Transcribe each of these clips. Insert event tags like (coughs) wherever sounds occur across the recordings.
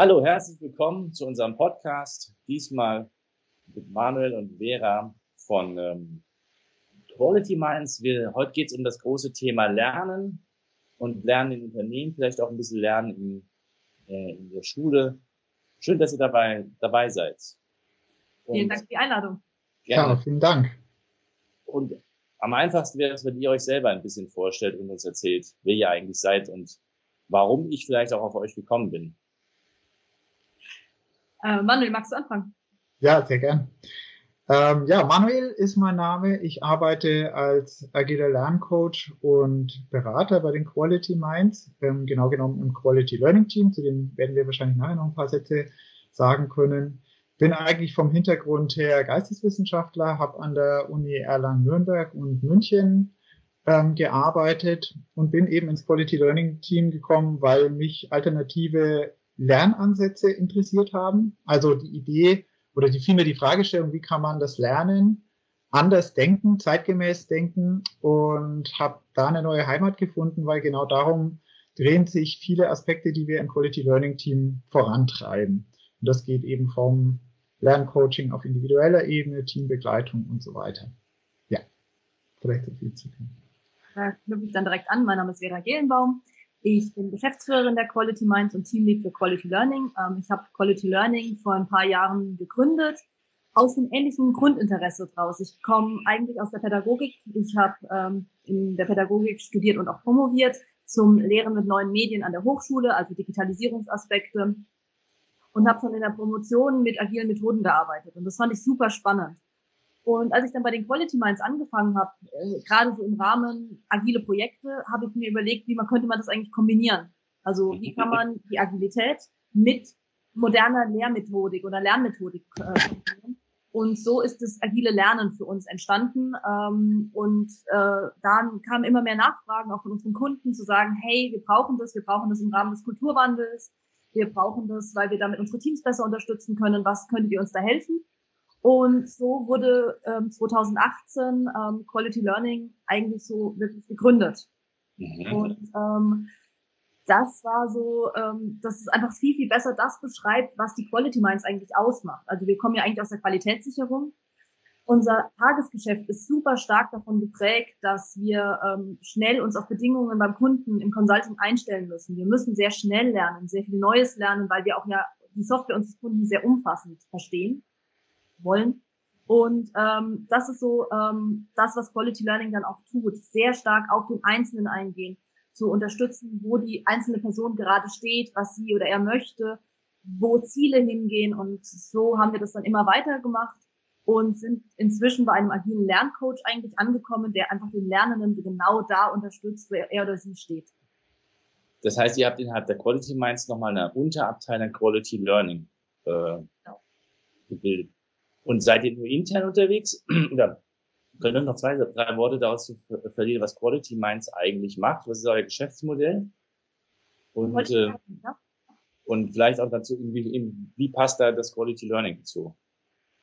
Hallo, herzlich willkommen zu unserem Podcast. Diesmal mit Manuel und Vera von ähm, Quality Minds. Wir, heute geht es um das große Thema Lernen und Lernen in Unternehmen, vielleicht auch ein bisschen Lernen in, äh, in der Schule. Schön, dass ihr dabei, dabei seid. Und vielen Dank für die Einladung. Gerne. Ja, vielen Dank. Und am einfachsten wäre es, wenn ihr euch selber ein bisschen vorstellt und uns erzählt, wer ihr eigentlich seid und warum ich vielleicht auch auf euch gekommen bin. Äh, Manuel, magst du anfangen? Ja, sehr gern. Ähm, ja, Manuel ist mein Name. Ich arbeite als agiler Lerncoach und Berater bei den Quality Minds, ähm, genau genommen im Quality Learning Team. Zu dem werden wir wahrscheinlich nachher noch ein paar Sätze sagen können. Bin eigentlich vom Hintergrund her Geisteswissenschaftler, habe an der Uni Erlangen-Nürnberg und München ähm, gearbeitet und bin eben ins Quality Learning Team gekommen, weil mich alternative Lernansätze interessiert haben. Also die Idee oder die vielmehr die Fragestellung, wie kann man das Lernen anders denken, zeitgemäß denken und habe da eine neue Heimat gefunden, weil genau darum drehen sich viele Aspekte, die wir im Quality Learning Team vorantreiben. Und das geht eben vom Lerncoaching auf individueller Ebene, Teambegleitung und so weiter. Ja, vielleicht so viel zu tun. Da knüpfe ich dann direkt an. Mein Name ist Vera Gehlenbaum. Ich bin Geschäftsführerin der Quality Minds und Teamlead für Quality Learning. Ähm, ich habe Quality Learning vor ein paar Jahren gegründet, aus einem ähnlichen Grundinteresse draus. Ich komme eigentlich aus der Pädagogik. Ich habe ähm, in der Pädagogik studiert und auch promoviert zum Lehren mit neuen Medien an der Hochschule, also Digitalisierungsaspekte. Und habe schon in der Promotion mit agilen Methoden gearbeitet. Und das fand ich super spannend. Und als ich dann bei den Quality Minds angefangen habe, äh, gerade so im Rahmen agile Projekte, habe ich mir überlegt, wie man könnte man das eigentlich kombinieren. Also wie kann man die Agilität mit moderner Lehrmethodik oder Lernmethodik äh, kombinieren. Und so ist das agile Lernen für uns entstanden. Ähm, und äh, dann kamen immer mehr Nachfragen auch von unseren Kunden zu sagen, hey, wir brauchen das, wir brauchen das im Rahmen des Kulturwandels, wir brauchen das, weil wir damit unsere Teams besser unterstützen können. Was könntet ihr uns da helfen? Und so wurde ähm, 2018 ähm, Quality Learning eigentlich so wirklich gegründet. Mhm. Und ähm, das war so, ähm, das ist einfach viel, viel besser das beschreibt, was die Quality Minds eigentlich ausmacht. Also wir kommen ja eigentlich aus der Qualitätssicherung. Unser Tagesgeschäft ist super stark davon geprägt, dass wir ähm, schnell uns auf Bedingungen beim Kunden im Consulting einstellen müssen. Wir müssen sehr schnell lernen, sehr viel Neues lernen, weil wir auch ja die Software unseres Kunden sehr umfassend verstehen wollen. Und ähm, das ist so ähm, das, was Quality Learning dann auch tut, sehr stark auf den Einzelnen eingehen, zu unterstützen, wo die einzelne Person gerade steht, was sie oder er möchte, wo Ziele hingehen. Und so haben wir das dann immer weiter gemacht und sind inzwischen bei einem agilen Lerncoach eigentlich angekommen, der einfach den Lernenden genau da unterstützt, wo er oder sie steht. Das heißt, ihr habt innerhalb der Quality Minds nochmal eine Unterabteilung Quality Learning äh, genau. gebildet. Und seid ihr nur intern unterwegs? Oder könnt ihr noch zwei, drei Worte daraus verlieren, was Quality Minds eigentlich macht? Was ist euer Geschäftsmodell? Und, äh, und vielleicht auch dazu, wie, wie passt da das Quality Learning dazu?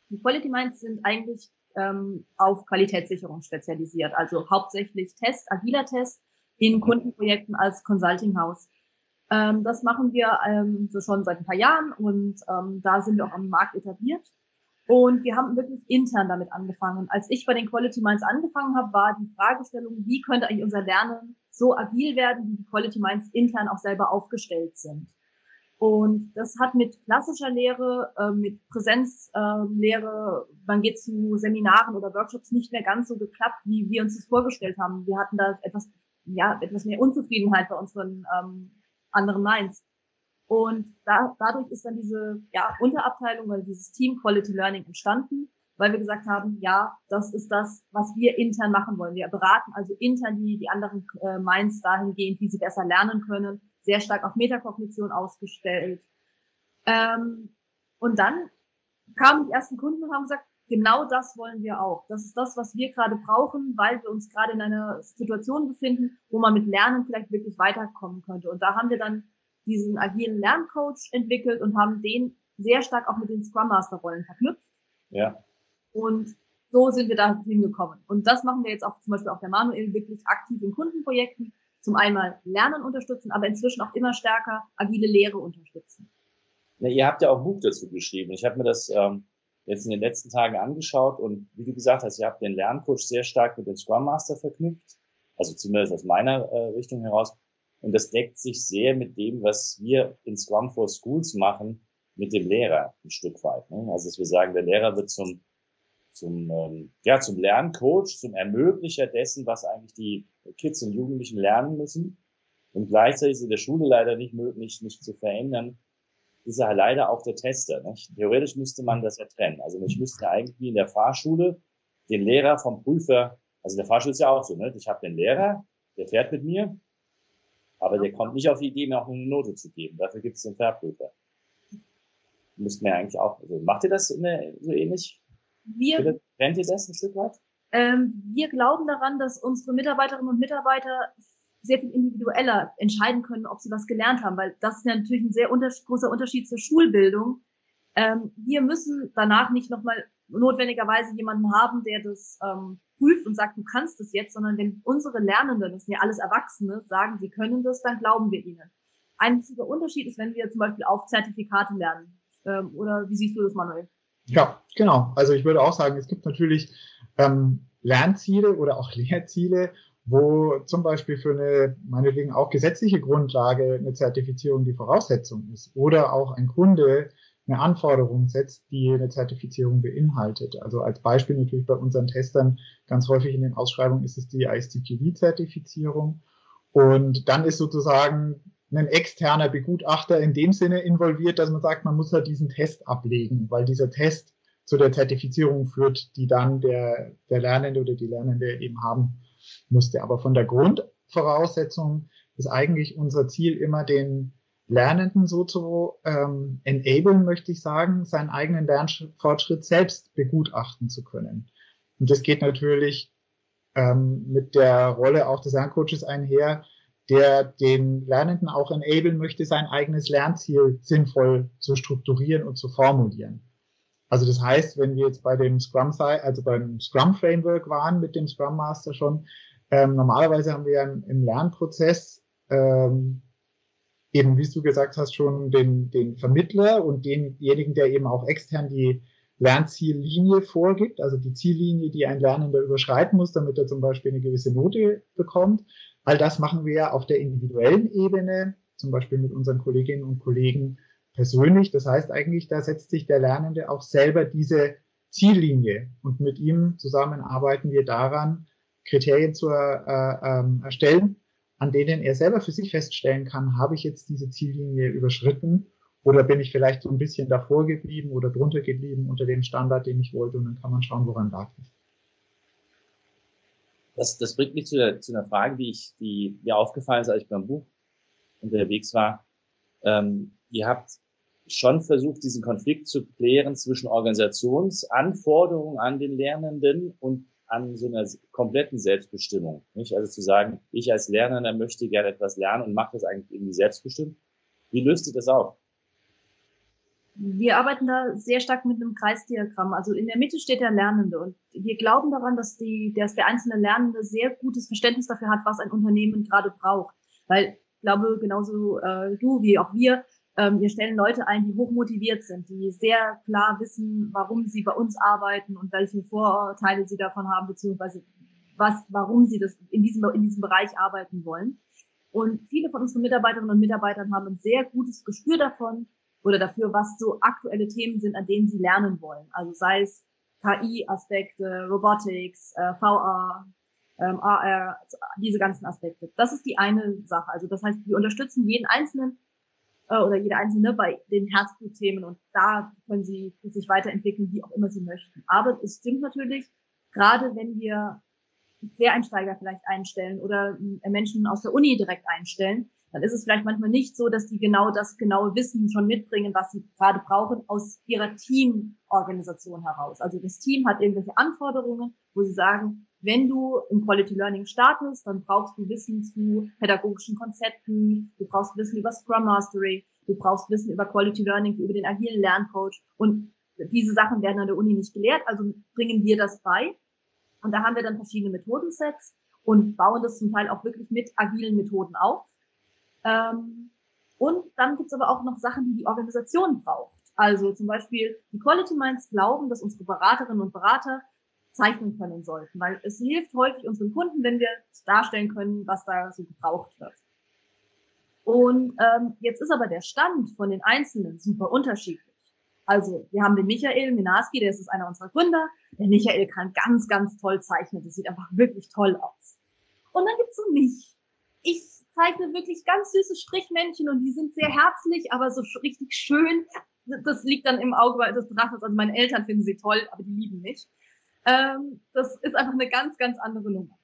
Die Quality Minds sind eigentlich ähm, auf Qualitätssicherung spezialisiert, also hauptsächlich Test, agiler Test in Kundenprojekten als Consulting House. Ähm, das machen wir ähm, so schon seit ein paar Jahren und ähm, da sind wir auch am Markt etabliert. Und wir haben wirklich intern damit angefangen. Und als ich bei den Quality Minds angefangen habe, war die Fragestellung, wie könnte eigentlich unser Lernen so agil werden, wie die Quality Minds intern auch selber aufgestellt sind. Und das hat mit klassischer Lehre, äh, mit Präsenzlehre, äh, man geht zu Seminaren oder Workshops nicht mehr ganz so geklappt, wie wir uns das vorgestellt haben. Wir hatten da etwas, ja, etwas mehr Unzufriedenheit bei unseren ähm, anderen Minds. Und da, dadurch ist dann diese ja, Unterabteilung oder dieses Team Quality Learning entstanden, weil wir gesagt haben, ja, das ist das, was wir intern machen wollen. Wir beraten also intern die, die anderen äh, Minds dahingehend, wie sie besser lernen können, sehr stark auf Metakognition ausgestellt. Ähm, und dann kamen die ersten Kunden und haben gesagt, genau das wollen wir auch. Das ist das, was wir gerade brauchen, weil wir uns gerade in einer Situation befinden, wo man mit Lernen vielleicht wirklich weiterkommen könnte. Und da haben wir dann diesen agilen Lerncoach entwickelt und haben den sehr stark auch mit den Scrum Master Rollen verknüpft. Ja. Und so sind wir da hingekommen. Und das machen wir jetzt auch zum Beispiel auch der Manuel wirklich aktiv in Kundenprojekten. Zum einmal Lernen unterstützen, aber inzwischen auch immer stärker agile Lehre unterstützen. Na, ihr habt ja auch ein Buch dazu geschrieben. Ich habe mir das ähm, jetzt in den letzten Tagen angeschaut und wie du gesagt hast, ihr habt den Lerncoach sehr stark mit dem Scrum Master verknüpft. Also zumindest aus meiner äh, Richtung heraus. Und das deckt sich sehr mit dem, was wir in Scrum for Schools machen, mit dem Lehrer ein Stück weit. Ne? Also dass wir sagen, der Lehrer wird zum zum ähm, ja zum Lerncoach, zum Ermöglicher dessen, was eigentlich die Kids und Jugendlichen lernen müssen. Und gleichzeitig ist in der Schule leider nicht möglich, nicht zu verändern, ist er leider auch der Tester. Nicht? Theoretisch müsste man das ja trennen. Also ich müsste eigentlich wie in der Fahrschule den Lehrer vom Prüfer, also in der Fahrschule ist ja auch so, ne? ich habe den Lehrer, der fährt mit mir, aber der kommt nicht auf die Idee, mir auch eine Note zu geben. Dafür gibt es den Fahrprüfer. Müssten wir eigentlich auch, also macht ihr das der, so ähnlich? Wir, Trennt ihr das ein Stück weit? Ähm, wir glauben daran, dass unsere Mitarbeiterinnen und Mitarbeiter sehr viel individueller entscheiden können, ob sie was gelernt haben, weil das ist ja natürlich ein sehr unter großer Unterschied zur Schulbildung. Ähm, wir müssen danach nicht nochmal notwendigerweise jemanden haben, der das ähm, prüft und sagt, du kannst es jetzt, sondern wenn unsere Lernenden, das sind ja alles Erwachsene, sagen, sie können das, dann glauben wir ihnen. Einziger Unterschied ist, wenn wir zum Beispiel auf Zertifikate lernen. Ähm, oder wie siehst du das, Manuel? Ja, genau. Also ich würde auch sagen, es gibt natürlich ähm, Lernziele oder auch (laughs) Lehrziele, wo zum Beispiel für eine, meinetwegen auch gesetzliche Grundlage eine Zertifizierung die Voraussetzung ist oder auch ein Kunde eine Anforderung setzt, die eine Zertifizierung beinhaltet. Also als Beispiel natürlich bei unseren Testern ganz häufig in den Ausschreibungen ist es die ISTQB-Zertifizierung. Und dann ist sozusagen ein externer Begutachter in dem Sinne involviert, dass man sagt, man muss halt diesen Test ablegen, weil dieser Test zu der Zertifizierung führt, die dann der, der Lernende oder die Lernende eben haben musste. Aber von der Grundvoraussetzung ist eigentlich unser Ziel immer den Lernenden so zu ähm, enablen, möchte ich sagen, seinen eigenen Lernfortschritt selbst begutachten zu können. Und das geht natürlich ähm, mit der Rolle auch des Lerncoaches einher, der den Lernenden auch enablen möchte, sein eigenes Lernziel sinnvoll zu strukturieren und zu formulieren. Also das heißt, wenn wir jetzt bei dem Scrum, also beim Scrum Framework waren mit dem Scrum Master schon, ähm, normalerweise haben wir ja im Lernprozess ähm, eben, wie du gesagt hast, schon den, den Vermittler und denjenigen, der eben auch extern die Lernziellinie vorgibt, also die Ziellinie, die ein Lernender überschreiten muss, damit er zum Beispiel eine gewisse Note bekommt. All das machen wir auf der individuellen Ebene, zum Beispiel mit unseren Kolleginnen und Kollegen persönlich. Das heißt eigentlich, da setzt sich der Lernende auch selber diese Ziellinie und mit ihm zusammen arbeiten wir daran, Kriterien zu äh, ähm, erstellen, an denen er selber für sich feststellen kann, habe ich jetzt diese Ziellinie überschritten oder bin ich vielleicht so ein bisschen davor geblieben oder drunter geblieben unter dem Standard, den ich wollte und dann kann man schauen, woran lag es. Das, das bringt mich zu, der, zu einer Frage, die, ich, die mir aufgefallen ist, als ich beim Buch unterwegs war. Ähm, ihr habt schon versucht, diesen Konflikt zu klären zwischen Organisationsanforderungen an den Lernenden und an so einer kompletten Selbstbestimmung. Nicht? Also zu sagen, ich als Lernender möchte gerne etwas lernen und mache das eigentlich irgendwie selbstbestimmt. Wie löst ihr das auf? Wir arbeiten da sehr stark mit einem Kreisdiagramm. Also in der Mitte steht der Lernende und wir glauben daran, dass, die, dass der einzelne Lernende sehr gutes Verständnis dafür hat, was ein Unternehmen gerade braucht. Weil ich glaube, genauso äh, du wie auch wir ähm, wir stellen Leute ein, die hochmotiviert sind, die sehr klar wissen, warum sie bei uns arbeiten und welche Vorurteile sie davon haben, beziehungsweise was, warum sie das in diesem, in diesem Bereich arbeiten wollen. Und viele von unseren Mitarbeiterinnen und Mitarbeitern haben ein sehr gutes Gespür davon oder dafür, was so aktuelle Themen sind, an denen sie lernen wollen. Also sei es KI-Aspekte, Robotics, äh, VR, ähm, AR, diese ganzen Aspekte. Das ist die eine Sache. Also das heißt, wir unterstützen jeden Einzelnen äh, oder jeder Einzelne bei den Herzblutthemen und da können sie sich weiterentwickeln, wie auch immer sie möchten. Aber es stimmt natürlich, gerade wenn wir Quereinsteiger vielleicht einstellen oder äh, Menschen aus der Uni direkt einstellen, dann ist es vielleicht manchmal nicht so, dass die genau das genaue Wissen schon mitbringen, was sie gerade brauchen aus ihrer Teamorganisation heraus. Also das Team hat irgendwelche Anforderungen, wo sie sagen, wenn du im Quality Learning startest, dann brauchst du Wissen zu pädagogischen Konzepten, du brauchst Wissen über Scrum Mastery, du brauchst Wissen über Quality Learning, über den agilen Lerncoach und diese Sachen werden an der Uni nicht gelehrt, also bringen wir das bei. Und da haben wir dann verschiedene Methodensets und bauen das zum Teil auch wirklich mit agilen Methoden auf. Ähm, Und dann gibt es aber auch noch Sachen, die die Organisation braucht. Also zum Beispiel die Quality Minds glauben, dass unsere Beraterinnen und Berater zeichnen können sollten, weil es hilft häufig unseren Kunden, wenn wir darstellen können, was da so gebraucht wird. Und ähm, jetzt ist aber der Stand von den Einzelnen super unterschiedlich. Also wir haben den Michael Minarski, der ist einer unserer Gründer. Der Michael kann ganz, ganz toll zeichnen. Das sieht einfach wirklich toll aus. Und dann gibt's so mich. Ich zeichne wirklich ganz süße Strichmännchen und die sind sehr herzlich, aber so richtig schön. Das liegt dann im Auge des Betrachters. Also meine Eltern finden sie toll, aber die lieben mich. Ähm, das ist einfach eine ganz, ganz andere Nummer.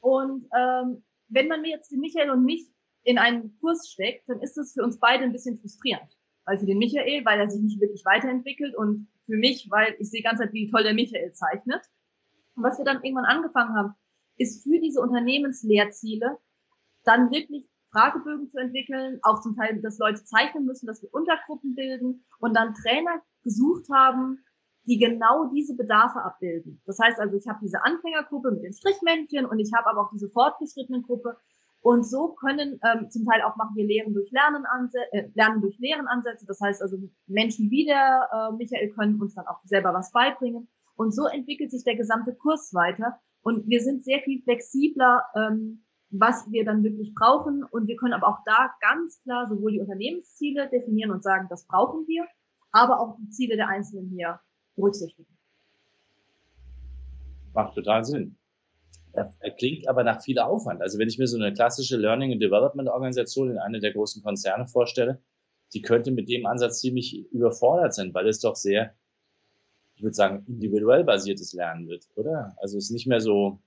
Und ähm, wenn man mir jetzt den Michael und mich in einen Kurs steckt, dann ist das für uns beide ein bisschen frustrierend. Weil für den Michael, weil er sich nicht wirklich weiterentwickelt und für mich, weil ich sehe ganz halt, wie toll der Michael zeichnet. Und was wir dann irgendwann angefangen haben, ist für diese Unternehmenslehrziele dann wirklich Fragebögen zu entwickeln, auch zum Teil, dass Leute zeichnen müssen, dass wir Untergruppen bilden und dann Trainer gesucht haben, die genau diese Bedarfe abbilden. Das heißt also, ich habe diese Anfängergruppe mit den Strichmännchen und ich habe aber auch diese fortgeschrittene Gruppe. Und so können ähm, zum Teil auch machen wir Lehren durch Lernen, äh, Lernen durch Lehren Ansätze. Das heißt also, Menschen wie der äh, Michael können uns dann auch selber was beibringen. Und so entwickelt sich der gesamte Kurs weiter. Und wir sind sehr viel flexibler, ähm, was wir dann wirklich brauchen. Und wir können aber auch da ganz klar sowohl die Unternehmensziele definieren und sagen, das brauchen wir, aber auch die Ziele der Einzelnen hier berücksichtigen. Macht total Sinn. Er klingt aber nach viel Aufwand. Also wenn ich mir so eine klassische Learning and Development Organisation in einer der großen Konzerne vorstelle, die könnte mit dem Ansatz ziemlich überfordert sein, weil es doch sehr, ich würde sagen, individuell basiertes Lernen wird, oder? Also es ist nicht mehr so,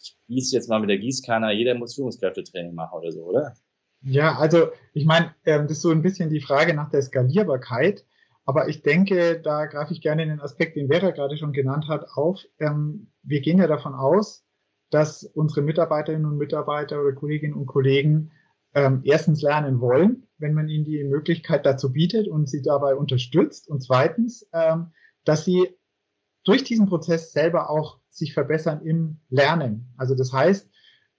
ich gieße jetzt mal mit der Gießkanne, jeder muss Führungskräftetraining machen oder so, oder? Ja, also ich meine, ähm, das ist so ein bisschen die Frage nach der Skalierbarkeit. Aber ich denke, da greife ich gerne den Aspekt, den Vera gerade schon genannt hat, auf. Ähm, wir gehen ja davon aus, dass unsere Mitarbeiterinnen und Mitarbeiter oder Kolleginnen und Kollegen ähm, erstens lernen wollen, wenn man ihnen die Möglichkeit dazu bietet und sie dabei unterstützt. Und zweitens, ähm, dass sie durch diesen Prozess selber auch sich verbessern im Lernen. Also das heißt,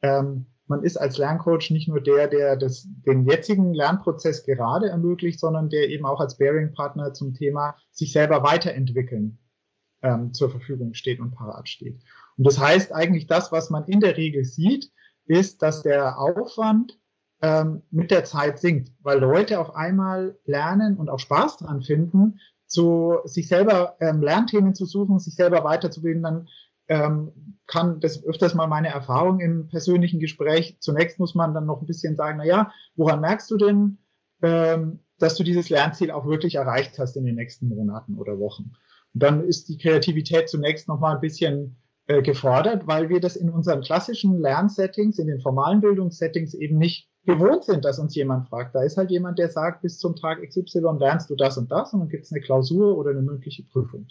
ähm, man ist als Lerncoach nicht nur der, der das, den jetzigen Lernprozess gerade ermöglicht, sondern der eben auch als Bearing-Partner zum Thema sich selber weiterentwickeln ähm, zur Verfügung steht und parat steht. Und das heißt eigentlich das, was man in der Regel sieht, ist, dass der Aufwand ähm, mit der Zeit sinkt, weil Leute auf einmal lernen und auch Spaß dran finden, zu sich selber ähm, Lernthemen zu suchen, sich selber weiterzubilden, dann ähm, kann das öfters mal meine Erfahrung im persönlichen Gespräch. Zunächst muss man dann noch ein bisschen sagen, na ja, woran merkst du denn, ähm, dass du dieses Lernziel auch wirklich erreicht hast in den nächsten Monaten oder Wochen? Und dann ist die Kreativität zunächst noch mal ein bisschen äh, gefordert, weil wir das in unseren klassischen Lernsettings, in den formalen Bildungssettings eben nicht gewohnt sind, dass uns jemand fragt. Da ist halt jemand, der sagt, bis zum Tag XY lernst du das und das und dann gibt es eine Klausur oder eine mündliche Prüfung.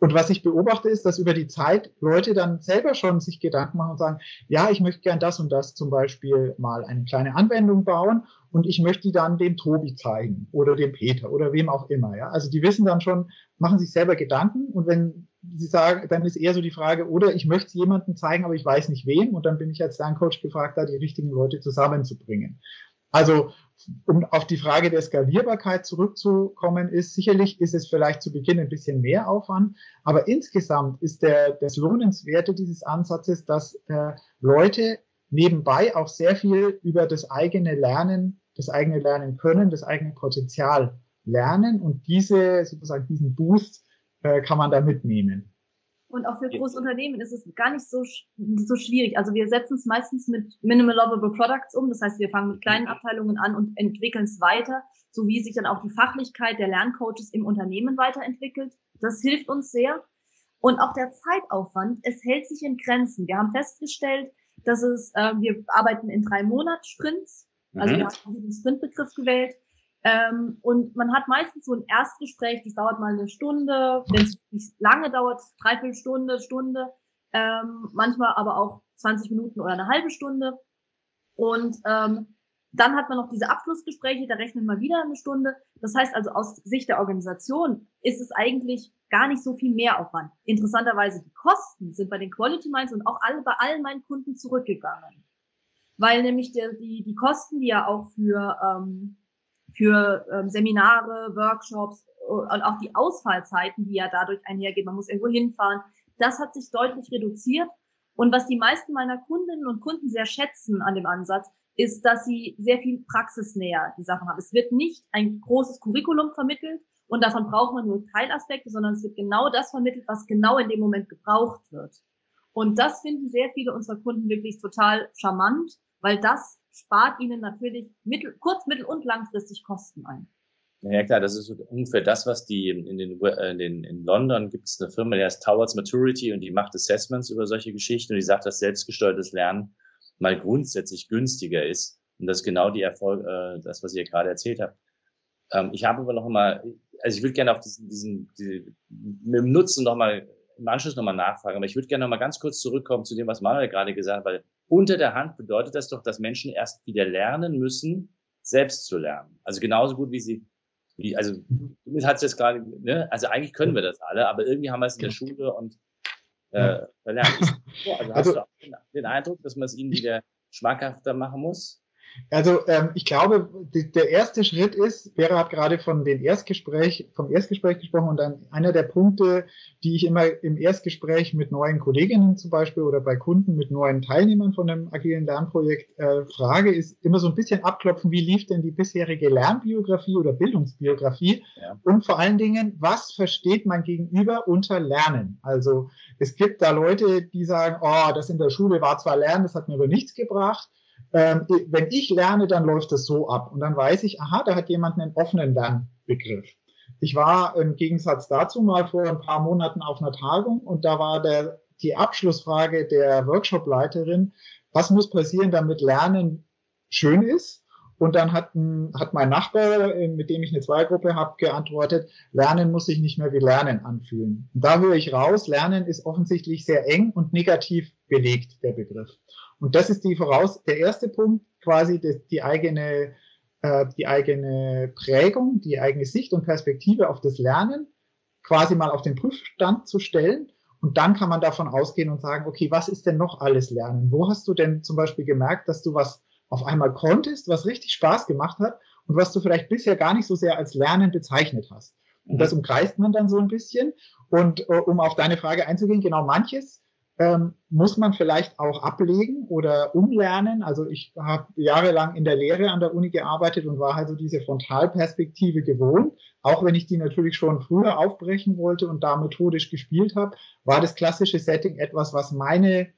Und was ich beobachte, ist, dass über die Zeit Leute dann selber schon sich Gedanken machen und sagen, ja, ich möchte gern das und das zum Beispiel mal eine kleine Anwendung bauen und ich möchte die dann dem Tobi zeigen oder dem Peter oder wem auch immer. Ja? Also die wissen dann schon, machen sich selber Gedanken und wenn sie sagen, dann ist eher so die Frage, oder ich möchte es jemandem zeigen, aber ich weiß nicht wem und dann bin ich als Lerncoach gefragt, da die richtigen Leute zusammenzubringen. Also um auf die Frage der Skalierbarkeit zurückzukommen, ist sicherlich ist es vielleicht zu Beginn ein bisschen mehr Aufwand, aber insgesamt ist der, das Lohnenswerte dieses Ansatzes, dass äh, Leute nebenbei auch sehr viel über das eigene Lernen, das eigene Lernen können, das eigene Potenzial lernen und diese sozusagen diesen Boost äh, kann man da mitnehmen. Und auch für große Unternehmen ist es gar nicht so, so schwierig. Also wir setzen es meistens mit Minimal Lovable Products um. Das heißt, wir fangen mit kleinen Abteilungen an und entwickeln es weiter, so wie sich dann auch die Fachlichkeit der Lerncoaches im Unternehmen weiterentwickelt. Das hilft uns sehr. Und auch der Zeitaufwand, es hält sich in Grenzen. Wir haben festgestellt, dass es, äh, wir arbeiten in drei Monats-Sprints. Also mhm. wir haben diesen Sprintbegriff gewählt. Ähm, und man hat meistens so ein Erstgespräch, das dauert mal eine Stunde, wenn es lange dauert, dreiviertel Stunde, Stunde, ähm, manchmal aber auch 20 Minuten oder eine halbe Stunde. Und ähm, dann hat man noch diese Abschlussgespräche, da rechnet man wieder eine Stunde. Das heißt also aus Sicht der Organisation ist es eigentlich gar nicht so viel Mehraufwand. Interessanterweise die Kosten sind bei den Quality Minds und auch alle bei allen meinen Kunden zurückgegangen. weil nämlich die, die, die Kosten, die ja auch für, ähm, für ähm, Seminare, Workshops und auch die Ausfallzeiten, die ja dadurch einhergehen, man muss irgendwo hinfahren, das hat sich deutlich reduziert. Und was die meisten meiner Kundinnen und Kunden sehr schätzen an dem Ansatz, ist, dass sie sehr viel praxisnäher die Sachen haben. Es wird nicht ein großes Curriculum vermittelt und davon braucht man nur Teilaspekte, sondern es wird genau das vermittelt, was genau in dem Moment gebraucht wird. Und das finden sehr viele unserer Kunden wirklich total charmant, weil das spart ihnen natürlich mittel, kurz-, mittel- und langfristig Kosten ein. Ja klar, das ist ungefähr das, was die in, den, äh, in, den, in London gibt es eine Firma, die heißt Towards Maturity und die macht Assessments über solche Geschichten und die sagt, dass selbstgesteuertes Lernen mal grundsätzlich günstiger ist. Und das ist genau die Erfolg, äh, das, was ihr gerade erzählt habt. Ähm, ich habe aber noch mal, also ich würde gerne auf diesen, diesen, diesen mit dem Nutzen noch mal im Anschluss nochmal nachfragen, aber ich würde gerne noch mal ganz kurz zurückkommen zu dem, was Manuel gerade gesagt hat, weil unter der Hand bedeutet das doch, dass Menschen erst wieder lernen müssen, selbst zu lernen. Also genauso gut wie sie, wie, also hat es jetzt gerade, ne? also eigentlich können wir das alle, aber irgendwie haben wir es in der Schule und äh, verlernt. (laughs) Also hast also, du auch den Eindruck, dass man es ihnen wieder schmackhafter machen muss? Also ähm, ich glaube, die, der erste Schritt ist, Vera hat gerade von den Erstgespräch, vom Erstgespräch gesprochen und dann einer der Punkte, die ich immer im Erstgespräch mit neuen Kolleginnen zum Beispiel oder bei Kunden mit neuen Teilnehmern von einem agilen Lernprojekt äh, frage, ist immer so ein bisschen abklopfen, wie lief denn die bisherige Lernbiografie oder Bildungsbiografie ja. und vor allen Dingen, was versteht man gegenüber unter Lernen? Also es gibt da Leute, die sagen, oh, das in der Schule war zwar Lernen, das hat mir aber nichts gebracht ähm, wenn ich lerne, dann läuft das so ab. Und dann weiß ich, aha, da hat jemand einen offenen Lernbegriff. Ich war im Gegensatz dazu mal vor ein paar Monaten auf einer Tagung und da war der, die Abschlussfrage der Workshopleiterin, was muss passieren, damit Lernen schön ist? Und dann hat, hat mein Nachbar, mit dem ich eine Zweigruppe habe, geantwortet, Lernen muss sich nicht mehr wie Lernen anfühlen. Und da höre ich raus, Lernen ist offensichtlich sehr eng und negativ belegt, der Begriff. Und das ist die Voraus der erste Punkt, quasi die, die eigene äh, die eigene Prägung, die eigene Sicht und Perspektive auf das Lernen quasi mal auf den Prüfstand zu stellen. Und dann kann man davon ausgehen und sagen, okay, was ist denn noch alles Lernen? Wo hast du denn zum Beispiel gemerkt, dass du was auf einmal konntest, was richtig Spaß gemacht hat und was du vielleicht bisher gar nicht so sehr als Lernen bezeichnet hast? Und mhm. das umkreist man dann so ein bisschen. Und äh, um auf deine Frage einzugehen, genau manches ähm, muss man vielleicht auch ablegen oder umlernen. Also ich habe jahrelang in der Lehre an der Uni gearbeitet und war also diese Frontalperspektive gewohnt. Auch wenn ich die natürlich schon früher aufbrechen wollte und da methodisch gespielt habe, war das klassische Setting etwas, was meine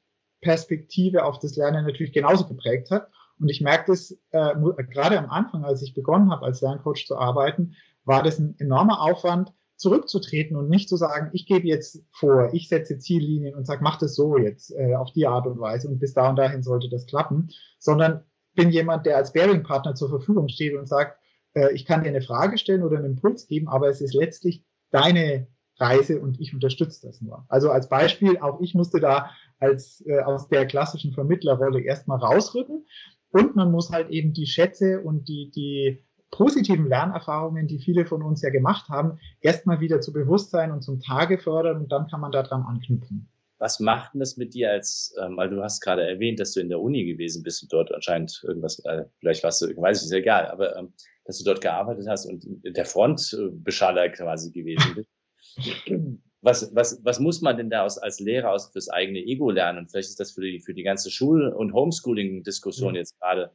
Perspektive auf das Lernen natürlich genauso geprägt hat. Und ich merke das äh, gerade am Anfang, als ich begonnen habe, als Lerncoach zu arbeiten, war das ein enormer Aufwand, zurückzutreten und nicht zu sagen, ich gebe jetzt vor, ich setze Ziellinien und sage, mach das so jetzt äh, auf die Art und Weise und bis da und dahin sollte das klappen, sondern bin jemand, der als Bearing-Partner zur Verfügung steht und sagt, äh, ich kann dir eine Frage stellen oder einen Impuls geben, aber es ist letztlich deine Reise und ich unterstütze das nur. Also als Beispiel, auch ich musste da als äh, aus der klassischen Vermittlerrolle erstmal rausrücken und man muss halt eben die Schätze und die, die positiven Lernerfahrungen, die viele von uns ja gemacht haben, erstmal wieder zu Bewusstsein und zum Tage fördern und dann kann man daran anknüpfen. Was macht denn das mit dir als, ähm, weil du hast gerade erwähnt, dass du in der Uni gewesen bist und dort anscheinend irgendwas, äh, vielleicht warst du, ich weiß nicht, ist egal, aber ähm, dass du dort gearbeitet hast und der Frontbeschaller quasi gewesen bist. Was, was, was muss man denn da aus, als Lehrer aus fürs eigene Ego lernen? Vielleicht ist das für die, für die ganze Schul- und Homeschooling-Diskussion mhm. jetzt gerade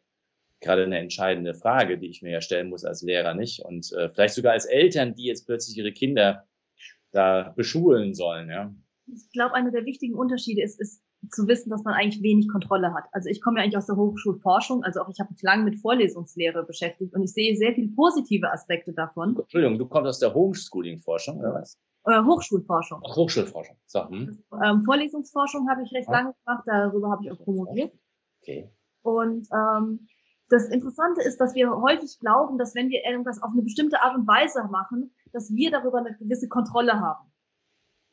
gerade eine entscheidende Frage, die ich mir ja stellen muss als Lehrer, nicht? Und äh, vielleicht sogar als Eltern, die jetzt plötzlich ihre Kinder da beschulen sollen, ja. Ich glaube, einer der wichtigen Unterschiede ist, ist zu wissen, dass man eigentlich wenig Kontrolle hat. Also ich komme ja eigentlich aus der Hochschulforschung, also auch ich habe mich lange mit Vorlesungslehre beschäftigt und ich sehe sehr viele positive Aspekte davon. Entschuldigung, du kommst aus der Homeschooling-Forschung, oder was? Äh, Hochschulforschung. Ach, Hochschulforschung. So, hm. ähm, Vorlesungsforschung habe ich recht ah. lange gemacht, darüber habe ich auch promoviert. Okay. Und ähm, das Interessante ist, dass wir häufig glauben, dass wenn wir irgendwas auf eine bestimmte Art und Weise machen, dass wir darüber eine gewisse Kontrolle haben.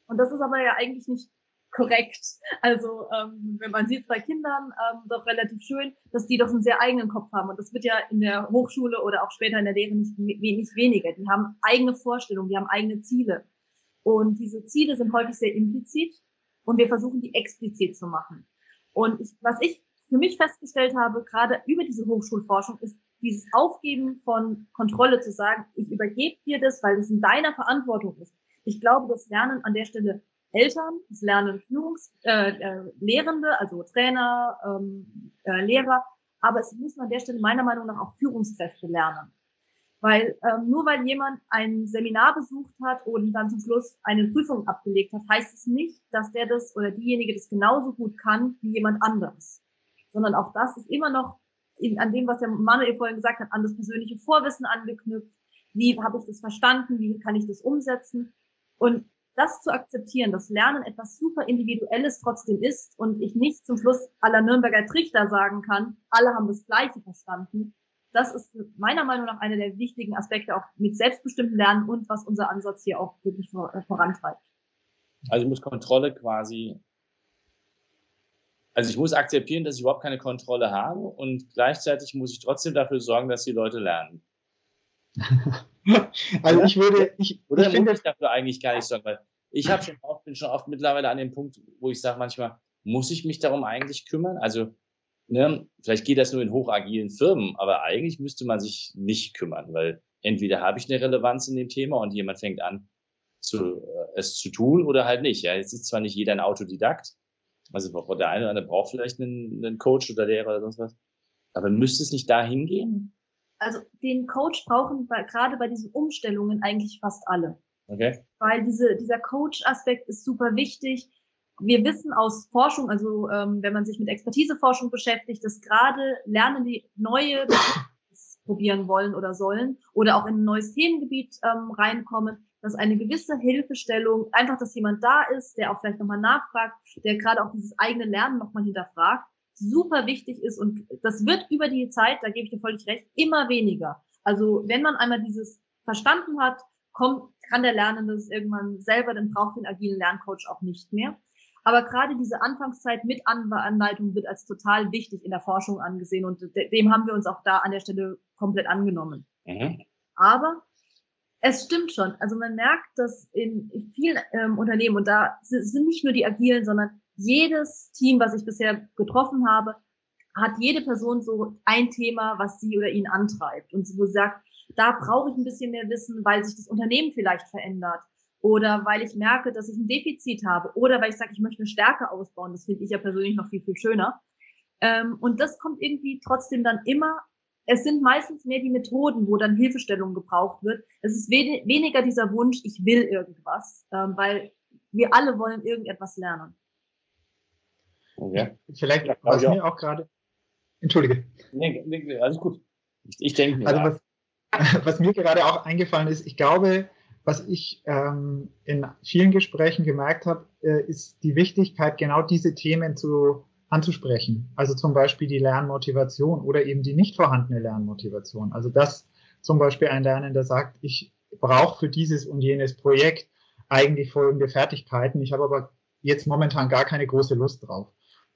Und das ist aber ja eigentlich nicht korrekt. Also ähm, wenn man sieht bei Kindern ähm, doch relativ schön, dass die doch einen sehr eigenen Kopf haben. Und das wird ja in der Hochschule oder auch später in der Lehre nicht, nicht weniger. Die haben eigene Vorstellungen, die haben eigene Ziele. Und diese Ziele sind häufig sehr implizit und wir versuchen die explizit zu machen. Und ich, was ich für mich festgestellt habe, gerade über diese Hochschulforschung, ist dieses Aufgeben von Kontrolle zu sagen, ich übergebe dir das, weil es in deiner Verantwortung ist. Ich glaube, das lernen an der Stelle Eltern, das lernen Führungs, äh, äh, Lehrende, also Trainer, ähm, äh, Lehrer, aber es müssen an der Stelle meiner Meinung nach auch Führungskräfte lernen. Weil ähm, nur weil jemand ein Seminar besucht hat und dann zum Schluss eine Prüfung abgelegt hat, heißt es nicht, dass der das oder diejenige das genauso gut kann wie jemand anderes. Sondern auch das ist immer noch in, an dem, was der Manuel vorhin gesagt hat, an das persönliche Vorwissen angeknüpft. Wie habe ich das verstanden? Wie kann ich das umsetzen? Und das zu akzeptieren, dass Lernen etwas super Individuelles trotzdem ist und ich nicht zum Schluss aller Nürnberger Trichter sagen kann, alle haben das Gleiche verstanden, das ist meiner Meinung nach einer der wichtigen Aspekte auch mit selbstbestimmtem Lernen und was unser Ansatz hier auch wirklich äh, vorantreibt. Also ich muss Kontrolle quasi, also ich muss akzeptieren, dass ich überhaupt keine Kontrolle habe und gleichzeitig muss ich trotzdem dafür sorgen, dass die Leute lernen. (laughs) also ich würde, ich, oder ich finde ich dafür eigentlich gar nicht sorgen, weil ich habe schon oft, bin schon oft mittlerweile an dem Punkt, wo ich sage manchmal, muss ich mich darum eigentlich kümmern? Also ne, vielleicht geht das nur in hochagilen Firmen, aber eigentlich müsste man sich nicht kümmern, weil entweder habe ich eine Relevanz in dem Thema und jemand fängt an, zu, äh, es zu tun oder halt nicht. Ja, jetzt ist zwar nicht jeder ein Autodidakt, also der eine oder andere braucht vielleicht einen, einen Coach oder Lehrer oder sonst was, aber müsste es nicht dahin gehen? Also den Coach brauchen bei, gerade bei diesen Umstellungen eigentlich fast alle. Okay. Weil diese, dieser Coach-Aspekt ist super wichtig wir wissen aus Forschung, also ähm, wenn man sich mit Expertiseforschung beschäftigt, dass gerade Lernen, die neue (coughs) probieren wollen oder sollen oder auch in ein neues Themengebiet ähm, reinkommen, dass eine gewisse Hilfestellung, einfach, dass jemand da ist, der auch vielleicht nochmal nachfragt, der gerade auch dieses eigene Lernen nochmal hinterfragt, super wichtig ist und das wird über die Zeit, da gebe ich dir völlig recht, immer weniger. Also wenn man einmal dieses verstanden hat, kommt, kann der Lernende es irgendwann selber, dann braucht den agilen Lerncoach auch nicht mehr. Aber gerade diese Anfangszeit mit Anleitung wird als total wichtig in der Forschung angesehen und dem haben wir uns auch da an der Stelle komplett angenommen. Mhm. Aber es stimmt schon. Also man merkt, dass in vielen ähm, Unternehmen, und da sind nicht nur die agilen, sondern jedes Team, was ich bisher getroffen habe, hat jede Person so ein Thema, was sie oder ihn antreibt und wo sie sagt, da brauche ich ein bisschen mehr Wissen, weil sich das Unternehmen vielleicht verändert oder weil ich merke, dass ich ein Defizit habe oder weil ich sage, ich möchte eine Stärke ausbauen. Das finde ich ja persönlich noch viel, viel schöner. Ähm, und das kommt irgendwie trotzdem dann immer, es sind meistens mehr die Methoden, wo dann Hilfestellung gebraucht wird. Es ist we weniger dieser Wunsch, ich will irgendwas, ähm, weil wir alle wollen irgendetwas lernen. Ja. Vielleicht, was mir auch gerade, entschuldige. Nee, nee, alles gut. Ich, ich denke mir. Also was, (laughs) was mir gerade auch eingefallen ist, ich glaube, was ich ähm, in vielen Gesprächen gemerkt habe, äh, ist die Wichtigkeit, genau diese Themen zu anzusprechen. Also zum Beispiel die Lernmotivation oder eben die nicht vorhandene Lernmotivation. Also dass zum Beispiel ein Lernender sagt, ich brauche für dieses und jenes Projekt eigentlich folgende Fertigkeiten. Ich habe aber jetzt momentan gar keine große Lust drauf.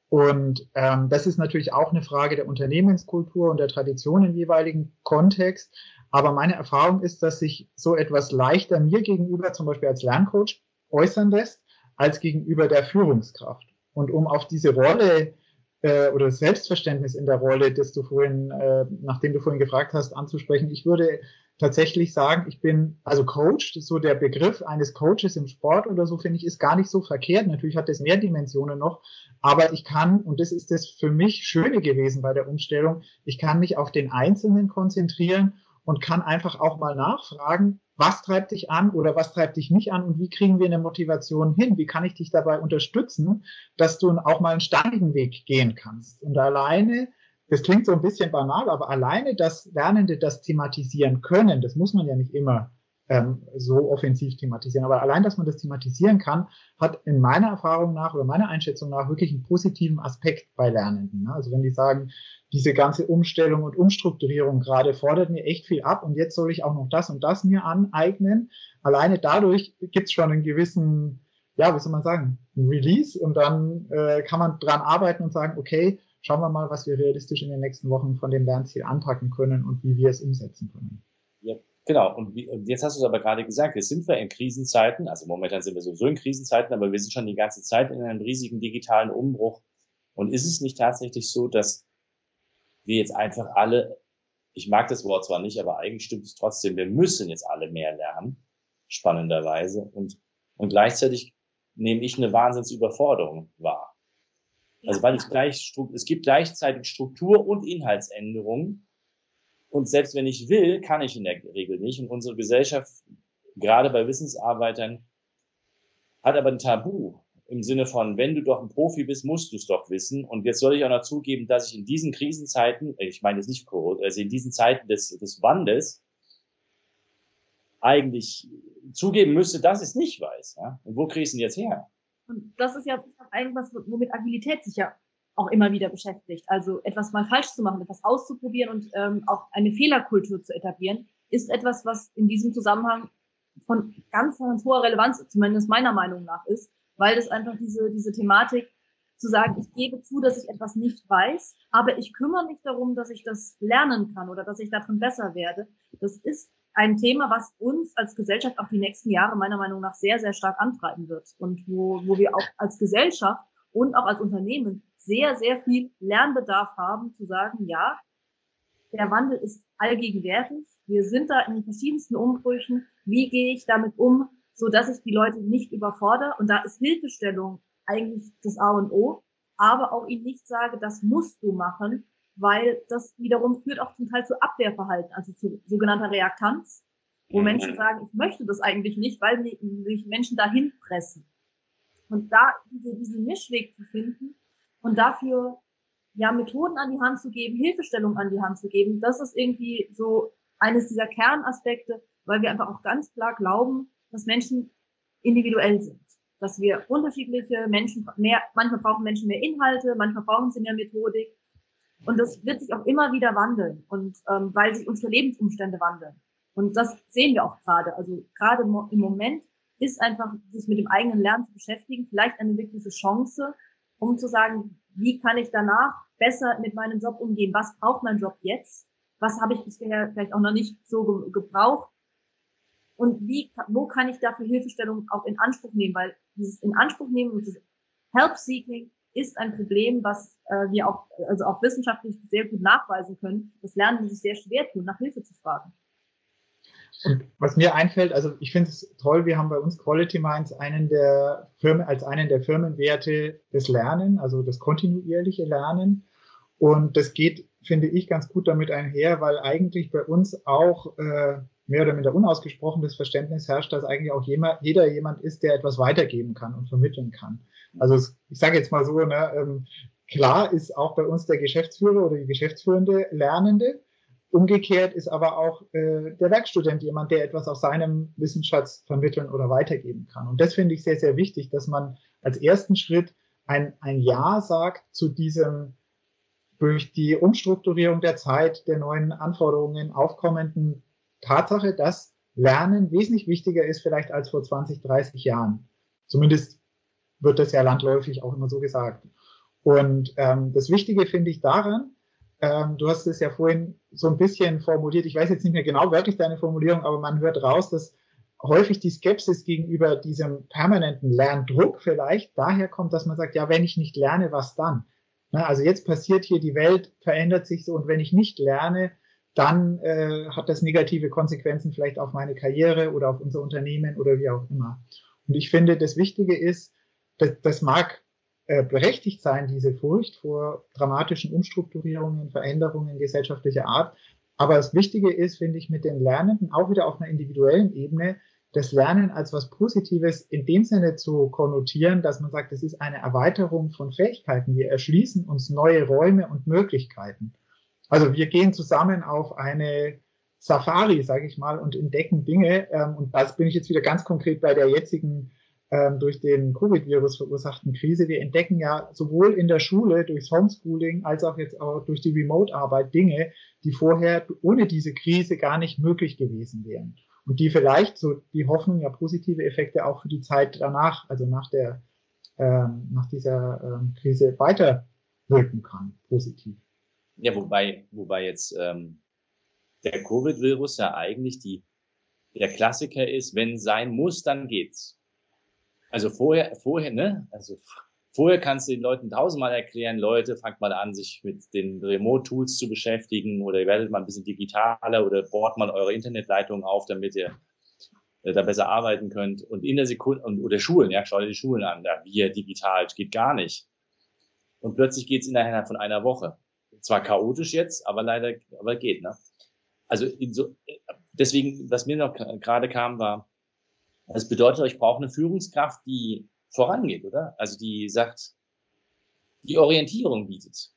Und ähm, das ist natürlich auch eine Frage der Unternehmenskultur und der Tradition im jeweiligen Kontext. Aber meine Erfahrung ist, dass sich so etwas leichter mir gegenüber, zum Beispiel als Lerncoach, äußern lässt, als gegenüber der Führungskraft. Und um auf diese Rolle äh, oder das Selbstverständnis in der Rolle, das du vorhin, äh, nachdem du vorhin gefragt hast, anzusprechen, ich würde tatsächlich sagen, ich bin also Coach, so der Begriff eines Coaches im Sport oder so, finde ich, ist gar nicht so verkehrt. Natürlich hat das mehr Dimensionen noch, aber ich kann, und das ist das für mich Schöne gewesen bei der Umstellung, ich kann mich auf den Einzelnen konzentrieren und kann einfach auch mal nachfragen, was treibt dich an oder was treibt dich nicht an und wie kriegen wir eine Motivation hin? Wie kann ich dich dabei unterstützen, dass du auch mal einen steinigen Weg gehen kannst? Und alleine, das klingt so ein bisschen banal, aber alleine, dass Lernende das thematisieren können, das muss man ja nicht immer ähm, so offensiv thematisieren. Aber allein, dass man das thematisieren kann, hat in meiner Erfahrung nach oder meiner Einschätzung nach wirklich einen positiven Aspekt bei Lernenden. Ne? Also wenn die sagen, diese ganze Umstellung und Umstrukturierung gerade fordert mir echt viel ab und jetzt soll ich auch noch das und das mir aneignen. Alleine dadurch gibt es schon einen gewissen, ja, wie soll man sagen, Release und dann äh, kann man dran arbeiten und sagen, okay, schauen wir mal, was wir realistisch in den nächsten Wochen von dem Lernziel anpacken können und wie wir es umsetzen können. Genau, und, wie, und jetzt hast du es aber gerade gesagt, jetzt sind wir in Krisenzeiten, also momentan sind wir sowieso in Krisenzeiten, aber wir sind schon die ganze Zeit in einem riesigen digitalen Umbruch. Und ist es nicht tatsächlich so, dass wir jetzt einfach alle, ich mag das Wort zwar nicht, aber eigentlich stimmt es trotzdem, wir müssen jetzt alle mehr lernen, spannenderweise. Und, und gleichzeitig nehme ich eine Wahnsinnsüberforderung wahr. Also weil es gleich, es gibt gleichzeitig Struktur- und Inhaltsänderungen. Und selbst wenn ich will, kann ich in der Regel nicht. Und unsere Gesellschaft, gerade bei Wissensarbeitern, hat aber ein Tabu im Sinne von, wenn du doch ein Profi bist, musst du es doch wissen. Und jetzt soll ich auch noch zugeben, dass ich in diesen Krisenzeiten, ich meine jetzt nicht Corona, also in diesen Zeiten des, des Wandels eigentlich zugeben müsste, dass ich es nicht weiß. Ja? Und wo kriegst du denn jetzt her? Und das ist ja eigentlich was, womit Agilität sich ja auch immer wieder beschäftigt. Also etwas mal falsch zu machen, etwas auszuprobieren und ähm, auch eine Fehlerkultur zu etablieren, ist etwas, was in diesem Zusammenhang von ganz, ganz hoher Relevanz, zumindest meiner Meinung nach, ist, weil das einfach diese, diese Thematik zu sagen, ich gebe zu, dass ich etwas nicht weiß, aber ich kümmere mich darum, dass ich das lernen kann oder dass ich darin besser werde. Das ist ein Thema, was uns als Gesellschaft auch die nächsten Jahre meiner Meinung nach sehr, sehr stark antreiben wird und wo, wo wir auch als Gesellschaft und auch als Unternehmen sehr, sehr viel Lernbedarf haben, zu sagen, ja, der Wandel ist allgegenwärtig. Wir sind da in verschiedensten Umbrüchen. Wie gehe ich damit um, so dass ich die Leute nicht überfordere? Und da ist Hilfestellung eigentlich das A und O, aber auch ihnen nicht sage, das musst du machen, weil das wiederum führt auch zum Teil zu Abwehrverhalten, also zu sogenannter Reaktanz, wo mhm. Menschen sagen, ich möchte das eigentlich nicht, weil mich Menschen dahin pressen. Und da diese, diesen Mischweg zu finden und dafür ja Methoden an die Hand zu geben, Hilfestellung an die Hand zu geben, das ist irgendwie so eines dieser Kernaspekte, weil wir einfach auch ganz klar glauben, dass Menschen individuell sind. Dass wir unterschiedliche Menschen mehr, manchmal brauchen Menschen mehr Inhalte, manchmal brauchen sie mehr Methodik, und das wird sich auch immer wieder wandeln und ähm, weil sich unsere Lebensumstände wandeln. Und das sehen wir auch gerade. Also gerade im Moment ist einfach, sich mit dem eigenen Lernen zu beschäftigen, vielleicht eine wirkliche Chance, um zu sagen, wie kann ich danach besser mit meinem Job umgehen? Was braucht mein Job jetzt? Was habe ich bisher vielleicht auch noch nicht so ge gebraucht? Und wie, wo kann ich dafür Hilfestellung auch in Anspruch nehmen? Weil dieses in Anspruch nehmen und dieses Help-Seeking ist ein Problem, was äh, wir auch, also auch wissenschaftlich sehr gut nachweisen können, dass Lernen sich sehr schwer tun, nach Hilfe zu fragen. Und was mir einfällt, also ich finde es toll, wir haben bei uns Quality Minds einen der Firmen, als einen der Firmenwerte das Lernen, also das kontinuierliche Lernen. Und das geht, finde ich, ganz gut damit einher, weil eigentlich bei uns auch äh, mehr oder minder unausgesprochen das Verständnis herrscht, dass eigentlich auch jemand, jeder jemand ist, der etwas weitergeben kann und vermitteln kann. Also ich sage jetzt mal so, ne, ähm, klar ist auch bei uns der Geschäftsführer oder die Geschäftsführende Lernende. Umgekehrt ist aber auch äh, der Werkstudent jemand, der etwas aus seinem Wissensschatz vermitteln oder weitergeben kann. Und das finde ich sehr, sehr wichtig, dass man als ersten Schritt ein, ein Ja sagt zu diesem durch die Umstrukturierung der Zeit, der neuen Anforderungen aufkommenden Tatsache, dass Lernen wesentlich wichtiger ist vielleicht als vor 20, 30 Jahren. Zumindest wird das ja landläufig auch immer so gesagt. Und ähm, das Wichtige finde ich daran, ähm, du hast es ja vorhin so ein bisschen formuliert, ich weiß jetzt nicht mehr genau wörtlich deine Formulierung, aber man hört raus, dass häufig die Skepsis gegenüber diesem permanenten Lerndruck vielleicht daher kommt, dass man sagt, ja, wenn ich nicht lerne, was dann? Na, also jetzt passiert hier, die Welt verändert sich so und wenn ich nicht lerne, dann äh, hat das negative Konsequenzen vielleicht auf meine Karriere oder auf unser Unternehmen oder wie auch immer. Und ich finde, das Wichtige ist, dass, das mag äh, berechtigt sein, diese Furcht vor dramatischen Umstrukturierungen, Veränderungen gesellschaftlicher Art. Aber das Wichtige ist, finde ich, mit den Lernenden auch wieder auf einer individuellen Ebene, das Lernen als was Positives in dem Sinne zu konnotieren, dass man sagt, es ist eine Erweiterung von Fähigkeiten. Wir erschließen uns neue Räume und Möglichkeiten. Also wir gehen zusammen auf eine Safari, sage ich mal, und entdecken Dinge. Ähm, und das bin ich jetzt wieder ganz konkret bei der jetzigen durch den Covid-Virus verursachten Krise. Wir entdecken ja sowohl in der Schule durchs Homeschooling als auch jetzt auch durch die Remote-Arbeit Dinge, die vorher ohne diese Krise gar nicht möglich gewesen wären. Und die vielleicht so die Hoffnung ja positive Effekte auch für die Zeit danach, also nach der ähm, nach dieser ähm, Krise weiterwirken kann, positiv. Ja, wobei, wobei jetzt ähm, der Covid-Virus ja eigentlich die, der Klassiker ist, wenn sein muss, dann geht's. Also vorher, vorher, ne? Also Vorher kannst du den Leuten tausendmal erklären, Leute, fangt mal an, sich mit den Remote-Tools zu beschäftigen oder ihr werdet mal ein bisschen digitaler oder bohrt mal eure Internetleitung auf, damit ihr äh, da besser arbeiten könnt. Und in der Sekunde, und, oder Schulen, ja, schau dir die Schulen an, da wir digital, geht gar nicht. Und plötzlich geht's innerhalb von einer Woche. Zwar chaotisch jetzt, aber leider, aber geht, ne? Also so, deswegen, was mir noch gerade kam, war, das bedeutet, ich brauche eine Führungskraft, die vorangeht, oder? Also die sagt, die Orientierung bietet.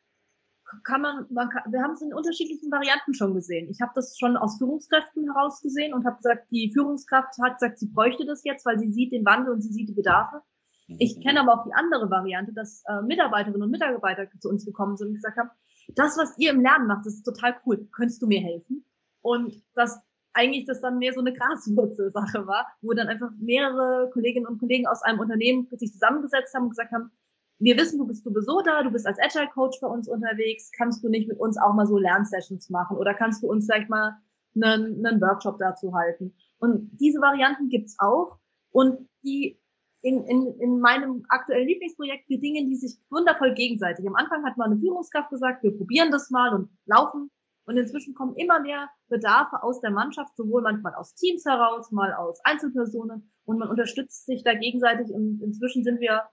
Kann man, man kann, wir haben es in unterschiedlichen Varianten schon gesehen. Ich habe das schon aus Führungskräften heraus gesehen und habe gesagt, die Führungskraft hat gesagt, sie bräuchte das jetzt, weil sie sieht den Wandel und sie sieht die Bedarfe. Ich mhm. kenne aber auch die andere Variante, dass äh, Mitarbeiterinnen und Mitarbeiter zu uns gekommen sind und gesagt haben, das, was ihr im Lernen macht, das ist total cool. Könntest du mir helfen? Und dass eigentlich das dann mehr so eine Graswurzelsache war, wo dann einfach mehrere Kolleginnen und Kollegen aus einem Unternehmen sich zusammengesetzt haben und gesagt haben, wir wissen, du bist sowieso da, du bist als Agile Coach bei uns unterwegs, kannst du nicht mit uns auch mal so Lernsessions machen oder kannst du uns vielleicht mal einen, einen Workshop dazu halten? Und diese Varianten gibt's auch und die in, in, in meinem aktuellen Lieblingsprojekt bedingen die sich wundervoll gegenseitig. Am Anfang hat mal eine Führungskraft gesagt, wir probieren das mal und laufen und inzwischen kommen immer mehr Bedarfe aus der Mannschaft, sowohl manchmal aus Teams heraus, mal aus Einzelpersonen. Und man unterstützt sich da gegenseitig. Und inzwischen sind wir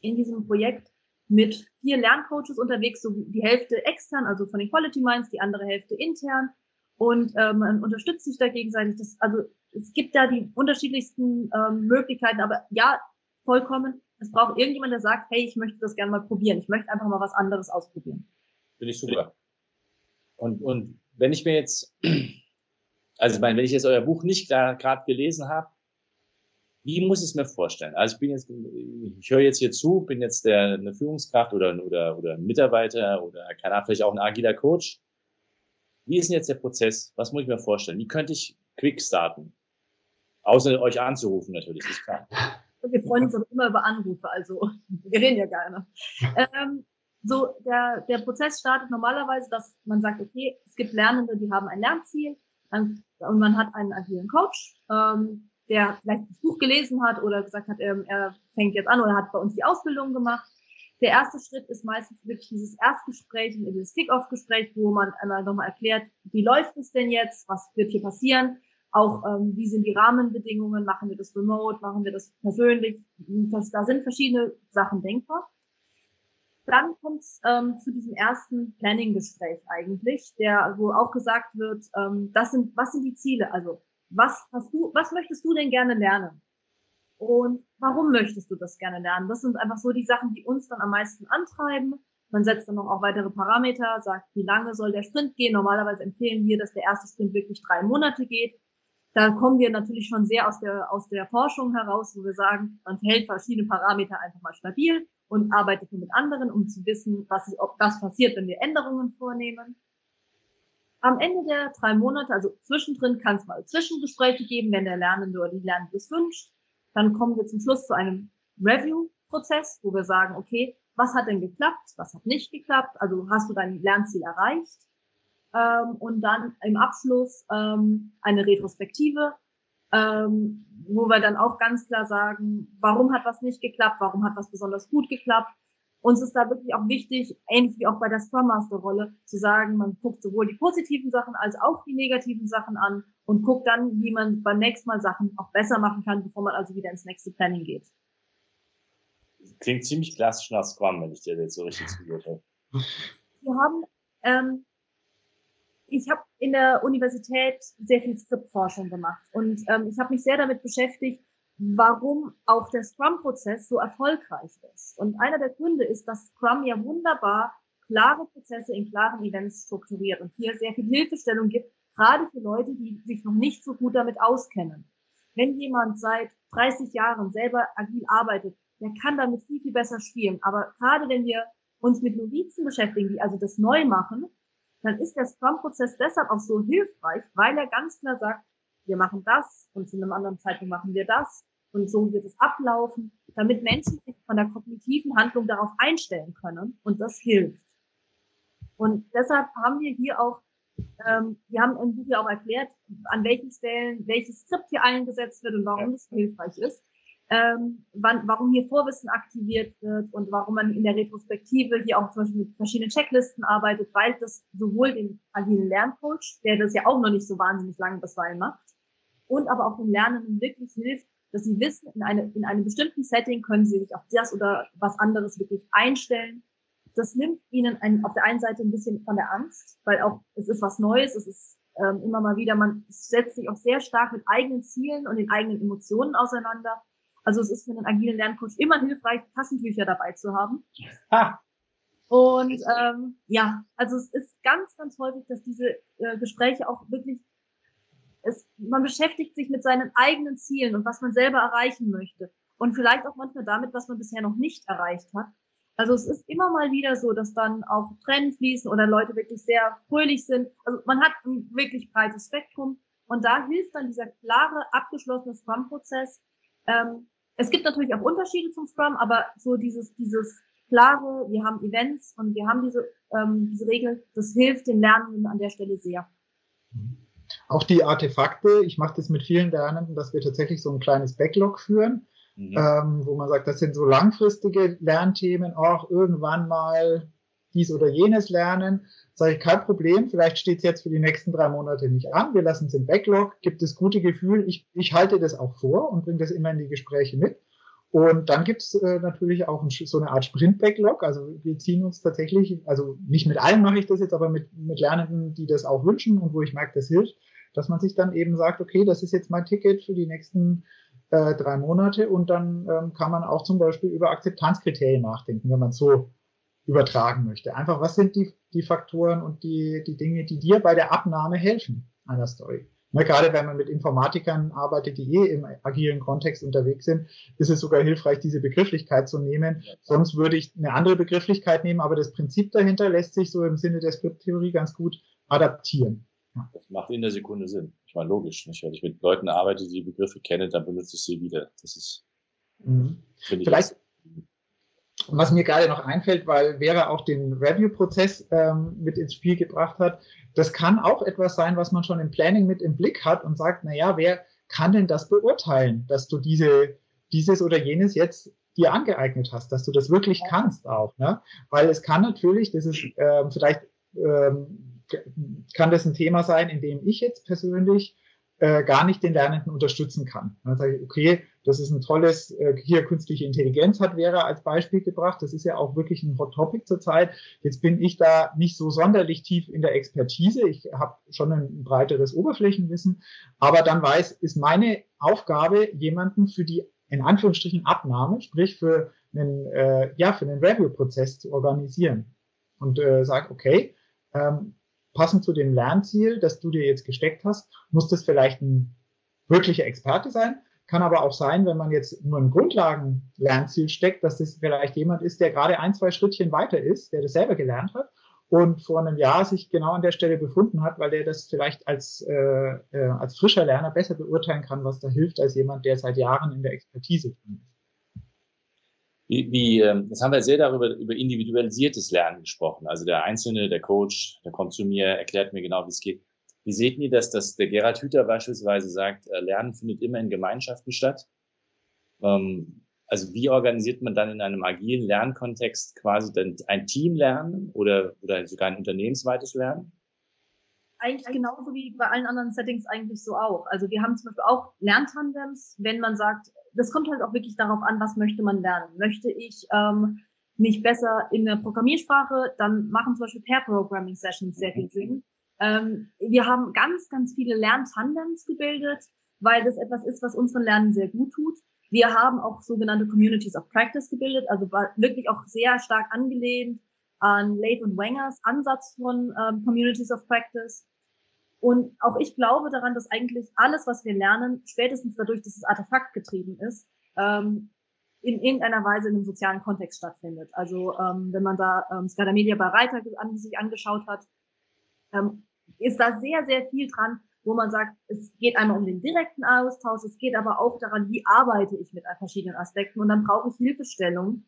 in diesem Projekt mit vier Lerncoaches unterwegs, so die Hälfte extern, also von den Quality Minds, die andere Hälfte intern. Und äh, man unterstützt sich da gegenseitig. Das, also es gibt da die unterschiedlichsten ähm, Möglichkeiten, aber ja, vollkommen. Es braucht irgendjemand, der sagt, hey, ich möchte das gerne mal probieren. Ich möchte einfach mal was anderes ausprobieren. Finde ich super. Und, und wenn ich mir jetzt, (clears throat) also ich meine, wenn ich jetzt euer Buch nicht gerade gelesen habe, wie muss ich es mir vorstellen? Also ich bin jetzt, ich höre jetzt hier zu, bin jetzt der, eine Führungskraft oder, oder, oder ein Mitarbeiter oder keine Ahnung, vielleicht auch ein agiler Coach. Wie ist denn jetzt der Prozess? Was muss ich mir vorstellen? Wie könnte ich quick starten? Außer euch anzurufen natürlich, ist klar. Wir freuen uns immer über Anrufe, also (laughs) wir reden ja gerne. Ähm, so der, der Prozess startet normalerweise, dass man sagt, okay, es gibt Lernende, die haben ein Lernziel und man hat einen agilen Coach, ähm, der vielleicht das Buch gelesen hat oder gesagt hat, ähm, er fängt jetzt an oder hat bei uns die Ausbildung gemacht. Der erste Schritt ist meistens wirklich dieses Erstgespräch, dieses Kick-Off-Gespräch, wo man einmal nochmal erklärt, wie läuft es denn jetzt, was wird hier passieren, auch ähm, wie sind die Rahmenbedingungen, machen wir das remote, machen wir das persönlich, das, da sind verschiedene Sachen denkbar. Dann kommt es ähm, zu diesem ersten Planning-Gespräch eigentlich, der, wo auch gesagt wird, ähm, das sind, was sind die Ziele? Also, was hast du, was möchtest du denn gerne lernen? Und warum möchtest du das gerne lernen? Das sind einfach so die Sachen, die uns dann am meisten antreiben. Man setzt dann noch auch weitere Parameter, sagt, wie lange soll der Sprint gehen. Normalerweise empfehlen wir, dass der erste Sprint wirklich drei Monate geht. Da kommen wir natürlich schon sehr aus der, aus der Forschung heraus, wo wir sagen, man hält verschiedene Parameter einfach mal stabil und arbeitet nur mit anderen, um zu wissen, was, ob das passiert, wenn wir Änderungen vornehmen. Am Ende der drei Monate, also zwischendrin, kann es mal Zwischengespräche geben, wenn der Lernende oder die Lernende es wünscht. Dann kommen wir zum Schluss zu einem Review-Prozess, wo wir sagen, okay, was hat denn geklappt, was hat nicht geklappt, also hast du dein Lernziel erreicht? ähm, und dann im Abschluss ähm, eine Retrospektive, ähm, wo wir dann auch ganz klar sagen, warum hat was nicht geklappt, warum hat was besonders gut geklappt. Uns ist da wirklich auch wichtig, ähnlich wie auch bei der Scrum Master Rolle, zu sagen, man guckt sowohl die positiven Sachen als auch die negativen Sachen an und guckt dann, wie man beim nächsten Mal Sachen auch besser machen kann, bevor man also wieder ins nächste Planning geht. Klingt ziemlich klassisch nach Scrum, wenn ich dir jetzt so richtig zugehört habe. Wir haben ähm, ich habe in der Universität sehr viel Skriptforschung gemacht und ähm, ich habe mich sehr damit beschäftigt, warum auch der Scrum-Prozess so erfolgreich ist. Und einer der Gründe ist, dass Scrum ja wunderbar klare Prozesse in klaren Events strukturiert und hier sehr viel Hilfestellung gibt, gerade für Leute, die sich noch nicht so gut damit auskennen. Wenn jemand seit 30 Jahren selber agil arbeitet, der kann damit viel, viel besser spielen. Aber gerade wenn wir uns mit Novizen beschäftigen, die also das neu machen, dann ist der Scrum-Prozess deshalb auch so hilfreich, weil er ganz klar sagt, wir machen das und zu einem anderen Zeitpunkt machen wir das und so wird es ablaufen, damit Menschen sich von der kognitiven Handlung darauf einstellen können und das hilft. Und deshalb haben wir hier auch, ähm, wir haben im Buch ja auch erklärt, an welchen Stellen welches Skript hier eingesetzt wird und warum das hilfreich ist. Ähm, wann, warum hier Vorwissen aktiviert wird und warum man in der Retrospektive hier auch zum Beispiel mit verschiedenen Checklisten arbeitet, weil das sowohl den agilen Lerncoach, der das ja auch noch nicht so wahnsinnig lange bisweilen macht, und aber auch den Lernenden wirklich hilft, dass sie wissen, in, eine, in einem bestimmten Setting können sie sich auf das oder was anderes wirklich einstellen. Das nimmt ihnen ein, auf der einen Seite ein bisschen von der Angst, weil auch es ist was Neues, es ist ähm, immer mal wieder, man setzt sich auch sehr stark mit eigenen Zielen und den eigenen Emotionen auseinander. Also es ist für einen agilen Lerncoach immer hilfreich, Tassentücher dabei zu haben. Ha. Und ähm, ja, also es ist ganz, ganz häufig, dass diese äh, Gespräche auch wirklich, es, man beschäftigt sich mit seinen eigenen Zielen und was man selber erreichen möchte. Und vielleicht auch manchmal damit, was man bisher noch nicht erreicht hat. Also es ist immer mal wieder so, dass dann auch Tränen fließen oder Leute wirklich sehr fröhlich sind. Also man hat ein wirklich breites Spektrum und da hilft dann dieser klare, abgeschlossene Scrum-Prozess. Ähm, es gibt natürlich auch Unterschiede zum Scrum, aber so dieses, dieses klare, wir haben Events und wir haben diese, ähm, diese Regeln, das hilft den Lernenden an der Stelle sehr. Auch die Artefakte, ich mache das mit vielen Lernenden, dass wir tatsächlich so ein kleines Backlog führen mhm. ähm, wo man sagt, das sind so langfristige Lernthemen, auch irgendwann mal dies oder jenes lernen. Sage ich, kein Problem, vielleicht steht es jetzt für die nächsten drei Monate nicht an, wir lassen es im Backlog, gibt es gute Gefühl, ich, ich halte das auch vor und bringe das immer in die Gespräche mit. Und dann gibt es äh, natürlich auch ein, so eine Art Sprint-Backlog. Also wir ziehen uns tatsächlich, also nicht mit allen mache ich das jetzt, aber mit, mit Lernenden, die das auch wünschen und wo ich merke, das hilft, dass man sich dann eben sagt, okay, das ist jetzt mein Ticket für die nächsten äh, drei Monate und dann ähm, kann man auch zum Beispiel über Akzeptanzkriterien nachdenken, wenn man so übertragen möchte. Einfach, was sind die, die Faktoren und die, die Dinge, die dir bei der Abnahme helfen einer Story? Ne, gerade wenn man mit Informatikern arbeitet, die eh im agilen Kontext unterwegs sind, ist es sogar hilfreich, diese Begrifflichkeit zu nehmen. Sonst würde ich eine andere Begrifflichkeit nehmen, aber das Prinzip dahinter lässt sich so im Sinne der Skripttheorie ganz gut adaptieren. Das macht in der Sekunde Sinn. Ich meine, logisch. Nicht? Wenn ich mit Leuten arbeite, die die Begriffe kenne, dann benutze ich sie wieder. Das ist, mhm. Vielleicht, was mir gerade noch einfällt, weil Vera auch den Review-Prozess ähm, mit ins Spiel gebracht hat, das kann auch etwas sein, was man schon im Planning mit im Blick hat und sagt, na ja, wer kann denn das beurteilen, dass du diese, dieses oder jenes jetzt dir angeeignet hast, dass du das wirklich kannst auch, ne? Weil es kann natürlich, das ist ähm, vielleicht ähm, kann das ein Thema sein, in dem ich jetzt persönlich äh, gar nicht den Lernenden unterstützen kann. Dann sage ich, okay, das ist ein tolles, äh, hier künstliche Intelligenz hat Vera als Beispiel gebracht. Das ist ja auch wirklich ein Hot Topic zurzeit. Jetzt bin ich da nicht so sonderlich tief in der Expertise. Ich habe schon ein breiteres Oberflächenwissen, aber dann weiß, ist meine Aufgabe, jemanden für die in Anführungsstrichen Abnahme, sprich für einen, äh, ja, für einen Review-Prozess zu organisieren. Und äh, sage, okay, ähm, passend zu dem Lernziel, das du dir jetzt gesteckt hast, muss das vielleicht ein wirklicher Experte sein. Kann aber auch sein, wenn man jetzt nur ein Grundlagen-Lernziel steckt, dass das vielleicht jemand ist, der gerade ein, zwei Schrittchen weiter ist, der das selber gelernt hat und vor einem Jahr sich genau an der Stelle befunden hat, weil der das vielleicht als, äh, äh, als frischer Lerner besser beurteilen kann, was da hilft, als jemand, der seit Jahren in der Expertise drin ist. Wie, wie, ähm, jetzt haben wir sehr darüber über individualisiertes Lernen gesprochen. Also der Einzelne, der Coach, der kommt zu mir, erklärt mir genau, wie es geht. Wie seht ihr das, dass der Gerhard Hüther beispielsweise sagt, äh, Lernen findet immer in Gemeinschaften statt? Ähm, also wie organisiert man dann in einem agilen Lernkontext quasi dann ein Teamlernen oder, oder sogar ein unternehmensweites Lernen? Eigentlich genauso wie bei allen anderen Settings eigentlich so auch. Also wir haben zum Beispiel auch Lerntandems, wenn man sagt, das kommt halt auch wirklich darauf an, was möchte man lernen. Möchte ich ähm, mich besser in der Programmiersprache, dann machen zum Beispiel Pair-Programming-Sessions sehr viel Sinn. Ähm, wir haben ganz, ganz viele Lerntandems gebildet, weil das etwas ist, was unseren Lernen sehr gut tut. Wir haben auch sogenannte Communities of Practice gebildet, also wirklich auch sehr stark angelehnt an Leith und Wengers Ansatz von ähm, Communities of Practice. Und auch ich glaube daran, dass eigentlich alles, was wir lernen, spätestens dadurch, dass es Artefakt getrieben ist, ähm, in irgendeiner Weise in einem sozialen Kontext stattfindet. Also ähm, wenn man da ähm, Scada Media bei Reiter an, sich angeschaut hat, ähm, ist da sehr, sehr viel dran, wo man sagt, es geht einmal um den direkten Austausch, es geht aber auch daran, wie arbeite ich mit verschiedenen Aspekten und dann brauche ich Hilfestellung.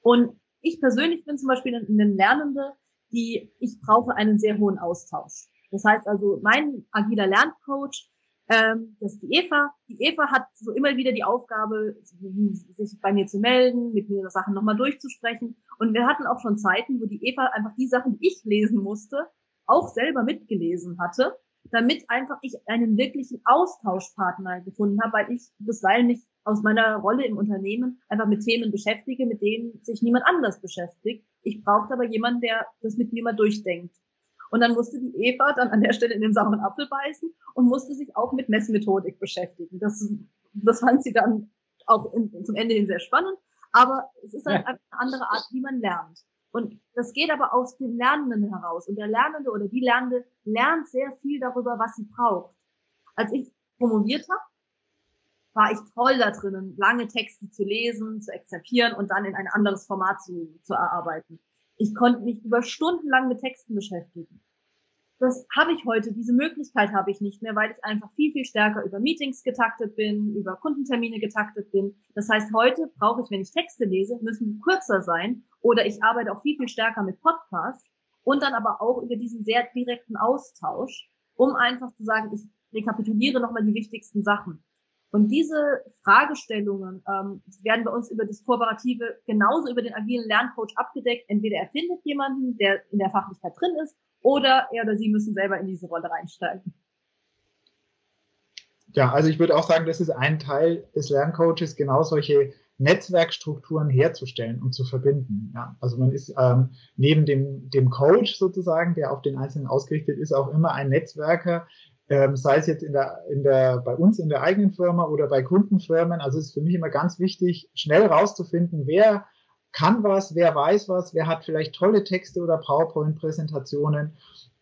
Und ich persönlich bin zum Beispiel eine Lernende, die ich brauche einen sehr hohen Austausch. Das heißt also, mein agiler Lerncoach Ähm, das ist die Eva. Die Eva hat so immer wieder die Aufgabe, sich bei mir zu melden, mit mir Sachen nochmal durchzusprechen. Und wir hatten auch schon Zeiten, wo die Eva einfach die Sachen, die ich lesen musste, auch selber mitgelesen hatte, damit einfach ich einen wirklichen Austauschpartner gefunden habe, weil ich bisweilen mich aus meiner Rolle im Unternehmen einfach mit Themen beschäftige, mit denen sich niemand anders beschäftigt. Ich brauchte aber jemanden, der das mit mir mal durchdenkt. Und dann musste die Eva dann an der Stelle in den sauren Apfel beißen und musste sich auch mit Messmethodik beschäftigen. Das, das fand sie dann auch in, zum Ende hin sehr spannend. Aber es ist halt eine andere Art, wie man lernt. Und das geht aber aus dem Lernenden heraus. Und der Lernende oder die Lernende lernt sehr viel darüber, was sie braucht. Als ich promoviert habe, war ich toll da drinnen, lange Texte zu lesen, zu exerpieren und dann in ein anderes Format zu, zu erarbeiten. Ich konnte mich über Stunden lang mit Texten beschäftigen. Das habe ich heute, diese Möglichkeit habe ich nicht mehr, weil ich einfach viel, viel stärker über Meetings getaktet bin, über Kundentermine getaktet bin. Das heißt, heute brauche ich, wenn ich Texte lese, müssen die kürzer sein oder ich arbeite auch viel, viel stärker mit Podcasts und dann aber auch über diesen sehr direkten Austausch, um einfach zu sagen, ich rekapituliere nochmal die wichtigsten Sachen. Und diese Fragestellungen ähm, werden bei uns über das Kooperative genauso über den agilen Lerncoach abgedeckt. Entweder er findet jemanden, der in der Fachlichkeit drin ist, oder er oder sie müssen selber in diese Rolle reinsteigen. Ja, also ich würde auch sagen, das ist ein Teil des Lerncoaches, genau solche Netzwerkstrukturen herzustellen und zu verbinden. Ja, also man ist ähm, neben dem, dem Coach sozusagen, der auf den Einzelnen ausgerichtet ist, auch immer ein Netzwerker, ähm, sei es jetzt in der, in der, bei uns in der eigenen Firma oder bei Kundenfirmen. Also es ist für mich immer ganz wichtig, schnell rauszufinden, wer kann was, wer weiß was, wer hat vielleicht tolle Texte oder PowerPoint-Präsentationen.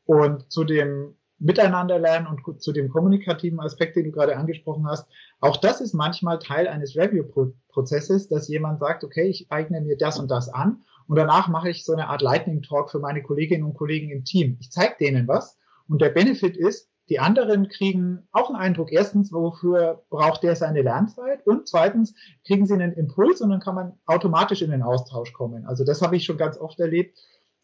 Und zu dem Miteinander lernen und zu dem kommunikativen Aspekt, den du gerade angesprochen hast, auch das ist manchmal Teil eines Review-Prozesses, dass jemand sagt, okay, ich eigne mir das und das an und danach mache ich so eine Art Lightning Talk für meine Kolleginnen und Kollegen im Team. Ich zeige denen was und der Benefit ist, die anderen kriegen auch einen Eindruck. Erstens, wofür braucht der seine Lernzeit? Und zweitens, kriegen sie einen Impuls und dann kann man automatisch in den Austausch kommen. Also das habe ich schon ganz oft erlebt.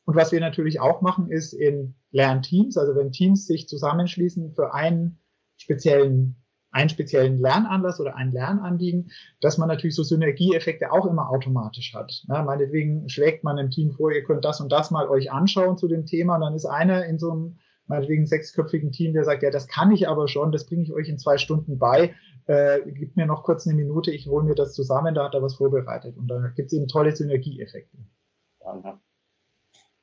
Und was wir natürlich auch machen, ist in Lernteams, also wenn Teams sich zusammenschließen für einen speziellen einen speziellen Lernanlass oder ein Lernanliegen, dass man natürlich so Synergieeffekte auch immer automatisch hat. Ja, meinetwegen schlägt man im Team vor, ihr könnt das und das mal euch anschauen zu dem Thema und dann ist einer in so einem meinetwegen sechsköpfigen Team, der sagt, ja, das kann ich aber schon, das bringe ich euch in zwei Stunden bei, äh, gib mir noch kurz eine Minute, ich hole mir das zusammen, da hat er was vorbereitet. Und da gibt es eben tolle Synergieeffekte.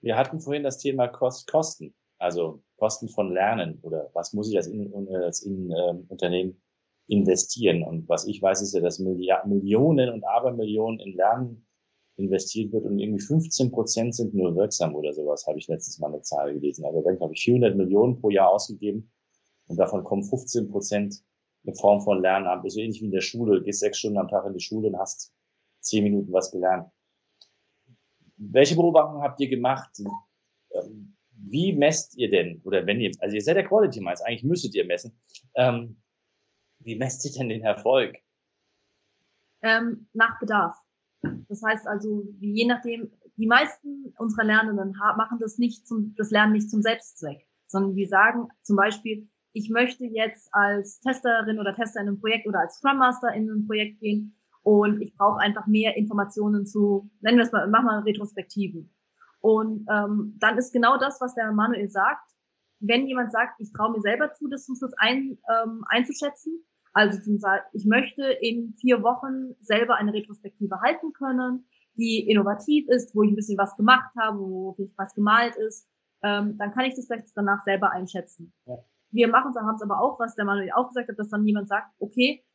Wir hatten vorhin das Thema Kost Kosten, also Kosten von Lernen oder was muss ich als, in, als in, ähm, Unternehmen investieren. Und was ich weiß, ist ja, dass Milliard Millionen und Abermillionen in Lernen investiert wird und irgendwie 15 Prozent sind nur wirksam oder sowas, habe ich letztens mal eine Zahl gelesen. Also dann habe ich 400 Millionen pro Jahr ausgegeben und davon kommen 15 Prozent in Form von Lernamt. So ähnlich wie in der Schule. Du gehst sechs Stunden am Tag in die Schule und hast zehn Minuten was gelernt. Welche Beobachtungen habt ihr gemacht? Ähm, wie messt ihr denn, oder wenn ihr, also ihr seid der Quality Minds, eigentlich müsstet ihr messen. Ähm, wie messt ihr denn den Erfolg? Ähm, nach Bedarf. Das heißt also, je nachdem, die meisten unserer Lernenden machen das nicht zum, das Lernen nicht zum Selbstzweck, sondern wir sagen zum Beispiel, ich möchte jetzt als Testerin oder Tester in einem Projekt oder als Scrum Master in einem Projekt gehen und ich brauche einfach mehr Informationen zu, nennen wir es mal, machen wir Retrospektiven. Und ähm, dann ist genau das, was der Manuel sagt. Wenn jemand sagt, ich traue mir selber zu, das zum Schluss ein, ähm, einzuschätzen, also zum Beispiel, ich möchte in vier Wochen selber eine Retrospektive halten können, die innovativ ist, wo ich ein bisschen was gemacht habe, wo was gemalt ist. Ähm, dann kann ich das vielleicht danach selber einschätzen. Ja. Wir machen es, haben es aber auch, was der Manuel auch gesagt hat, dass dann jemand sagt, okay,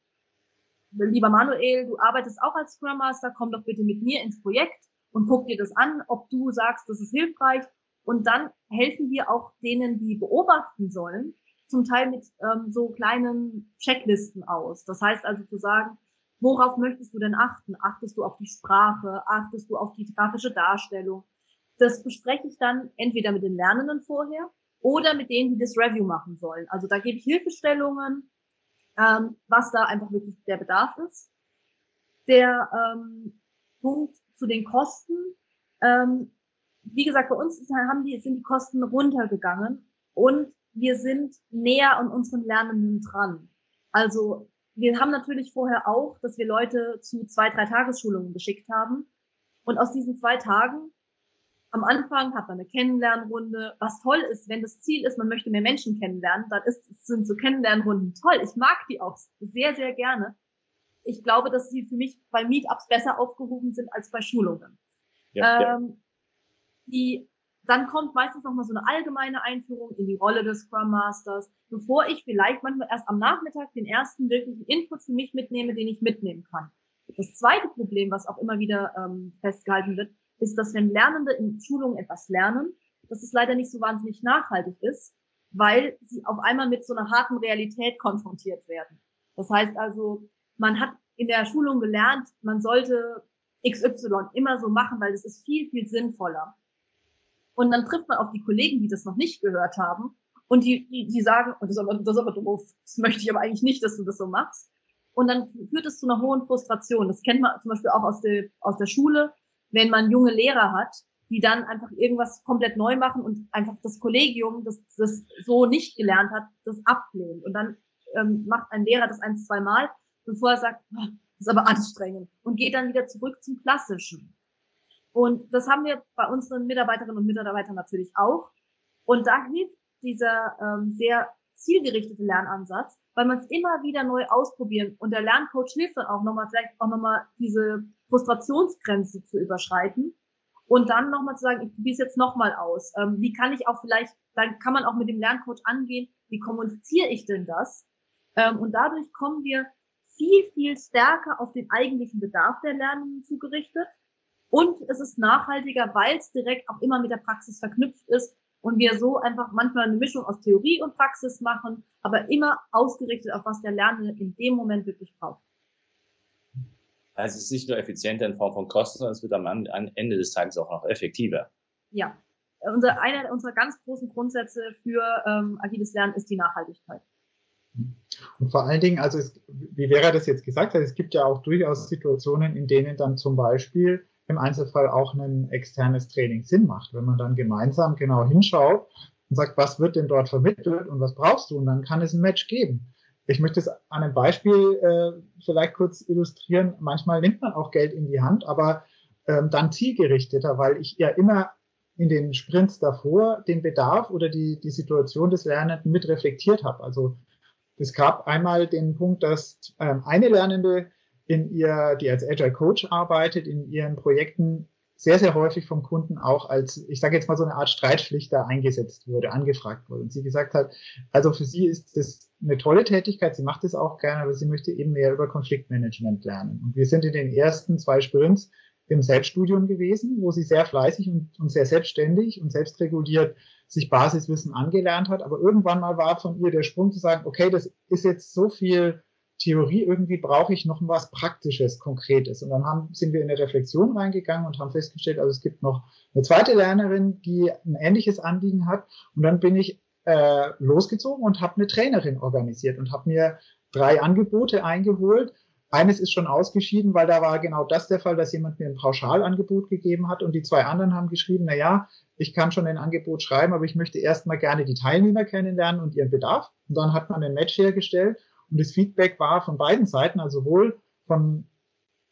lieber Manuel, du arbeitest auch als Scrum Master, komm doch bitte mit mir ins Projekt und guck dir das an, ob du sagst, das ist hilfreich. Und dann helfen wir auch denen, die beobachten sollen, zum Teil mit ähm, so kleinen Checklisten aus. Das heißt also zu sagen, worauf möchtest du denn achten? Achtest du auf die Sprache? Achtest du auf die grafische Darstellung? Das bespreche ich dann entweder mit den Lernenden vorher oder mit denen, die das Review machen sollen. Also da gebe ich Hilfestellungen, ähm, was da einfach wirklich der Bedarf ist. Der ähm, Punkt zu den Kosten. Ähm, wie gesagt, bei uns haben die, sind die Kosten runtergegangen und wir sind näher an unseren Lernenden dran. Also wir haben natürlich vorher auch, dass wir Leute zu zwei, drei Tagesschulungen geschickt haben. Und aus diesen zwei Tagen, am Anfang hat man eine Kennenlernrunde. Was toll ist, wenn das Ziel ist, man möchte mehr Menschen kennenlernen, dann ist, sind so Kennenlernrunden toll. Ich mag die auch sehr, sehr gerne. Ich glaube, dass sie für mich bei Meetups besser aufgehoben sind als bei Schulungen. Ja, ähm, ja. Die dann kommt meistens noch mal so eine allgemeine Einführung in die Rolle des Scrum Masters, bevor ich vielleicht manchmal erst am Nachmittag den ersten wirklichen Input für mich mitnehme, den ich mitnehmen kann. Das zweite Problem, was auch immer wieder ähm, festgehalten wird, ist, dass wenn Lernende in Schulungen etwas lernen, dass es leider nicht so wahnsinnig nachhaltig ist, weil sie auf einmal mit so einer harten Realität konfrontiert werden. Das heißt also, man hat in der Schulung gelernt, man sollte XY immer so machen, weil es ist viel, viel sinnvoller. Und dann trifft man auf die Kollegen, die das noch nicht gehört haben. Und die, die, die sagen, das ist, aber, das ist aber doof, das möchte ich aber eigentlich nicht, dass du das so machst. Und dann führt es zu einer hohen Frustration. Das kennt man zum Beispiel auch aus der, aus der Schule, wenn man junge Lehrer hat, die dann einfach irgendwas komplett neu machen und einfach das Kollegium, das das so nicht gelernt hat, das ablehnt. Und dann ähm, macht ein Lehrer das ein, zwei Mal, bevor er sagt, oh, das ist aber anstrengend und geht dann wieder zurück zum Klassischen. Und das haben wir bei unseren Mitarbeiterinnen und Mitarbeitern natürlich auch. Und da hilft dieser ähm, sehr zielgerichtete Lernansatz, weil man es immer wieder neu ausprobieren und der Lerncoach hilft dann auch nochmal, vielleicht auch nochmal diese Frustrationsgrenze zu überschreiten und dann nochmal zu sagen, ich probiere es jetzt nochmal aus. Ähm, wie kann ich auch vielleicht, dann kann man auch mit dem Lerncoach angehen, wie kommuniziere ich denn das? Ähm, und dadurch kommen wir viel, viel stärker auf den eigentlichen Bedarf der Lernenden zugerichtet und es ist nachhaltiger, weil es direkt auch immer mit der Praxis verknüpft ist und wir so einfach manchmal eine Mischung aus Theorie und Praxis machen, aber immer ausgerichtet auf was der Lernende in dem Moment wirklich braucht. Also es ist nicht nur effizienter in Form von Kosten, sondern es wird am Ende des Tages auch noch effektiver. Ja, unser, einer unserer ganz großen Grundsätze für ähm, agiles Lernen ist die Nachhaltigkeit. Und vor allen Dingen, also es, wie Vera das jetzt gesagt hat, es gibt ja auch durchaus Situationen, in denen dann zum Beispiel im Einzelfall auch ein externes Training Sinn macht, wenn man dann gemeinsam genau hinschaut und sagt, was wird denn dort vermittelt und was brauchst du? Und dann kann es ein Match geben. Ich möchte es an einem Beispiel äh, vielleicht kurz illustrieren. Manchmal nimmt man auch Geld in die Hand, aber ähm, dann zielgerichteter, weil ich ja immer in den Sprints davor den Bedarf oder die, die Situation des Lernenden mit reflektiert habe. Also es gab einmal den Punkt, dass ähm, eine Lernende in ihr, die als Agile Coach arbeitet, in ihren Projekten sehr, sehr häufig vom Kunden auch als, ich sage jetzt mal so eine Art Streitschlichter eingesetzt wurde, angefragt wurde. Und sie gesagt hat, also für sie ist das eine tolle Tätigkeit, sie macht es auch gerne, aber sie möchte eben mehr über Konfliktmanagement lernen. Und wir sind in den ersten zwei Sprints im Selbststudium gewesen, wo sie sehr fleißig und, und sehr selbstständig und selbstreguliert sich Basiswissen angelernt hat. Aber irgendwann mal war von ihr der Sprung zu sagen, okay, das ist jetzt so viel Theorie, irgendwie brauche ich noch was Praktisches, Konkretes. Und dann haben, sind wir in eine Reflexion reingegangen und haben festgestellt, also es gibt noch eine zweite Lernerin, die ein ähnliches Anliegen hat. Und dann bin ich äh, losgezogen und habe eine Trainerin organisiert und habe mir drei Angebote eingeholt. Eines ist schon ausgeschieden, weil da war genau das der Fall, dass jemand mir ein Pauschalangebot gegeben hat und die zwei anderen haben geschrieben, na ja, ich kann schon ein Angebot schreiben, aber ich möchte erstmal gerne die Teilnehmer kennenlernen und ihren Bedarf. Und dann hat man ein Match hergestellt und das Feedback war von beiden Seiten, also sowohl von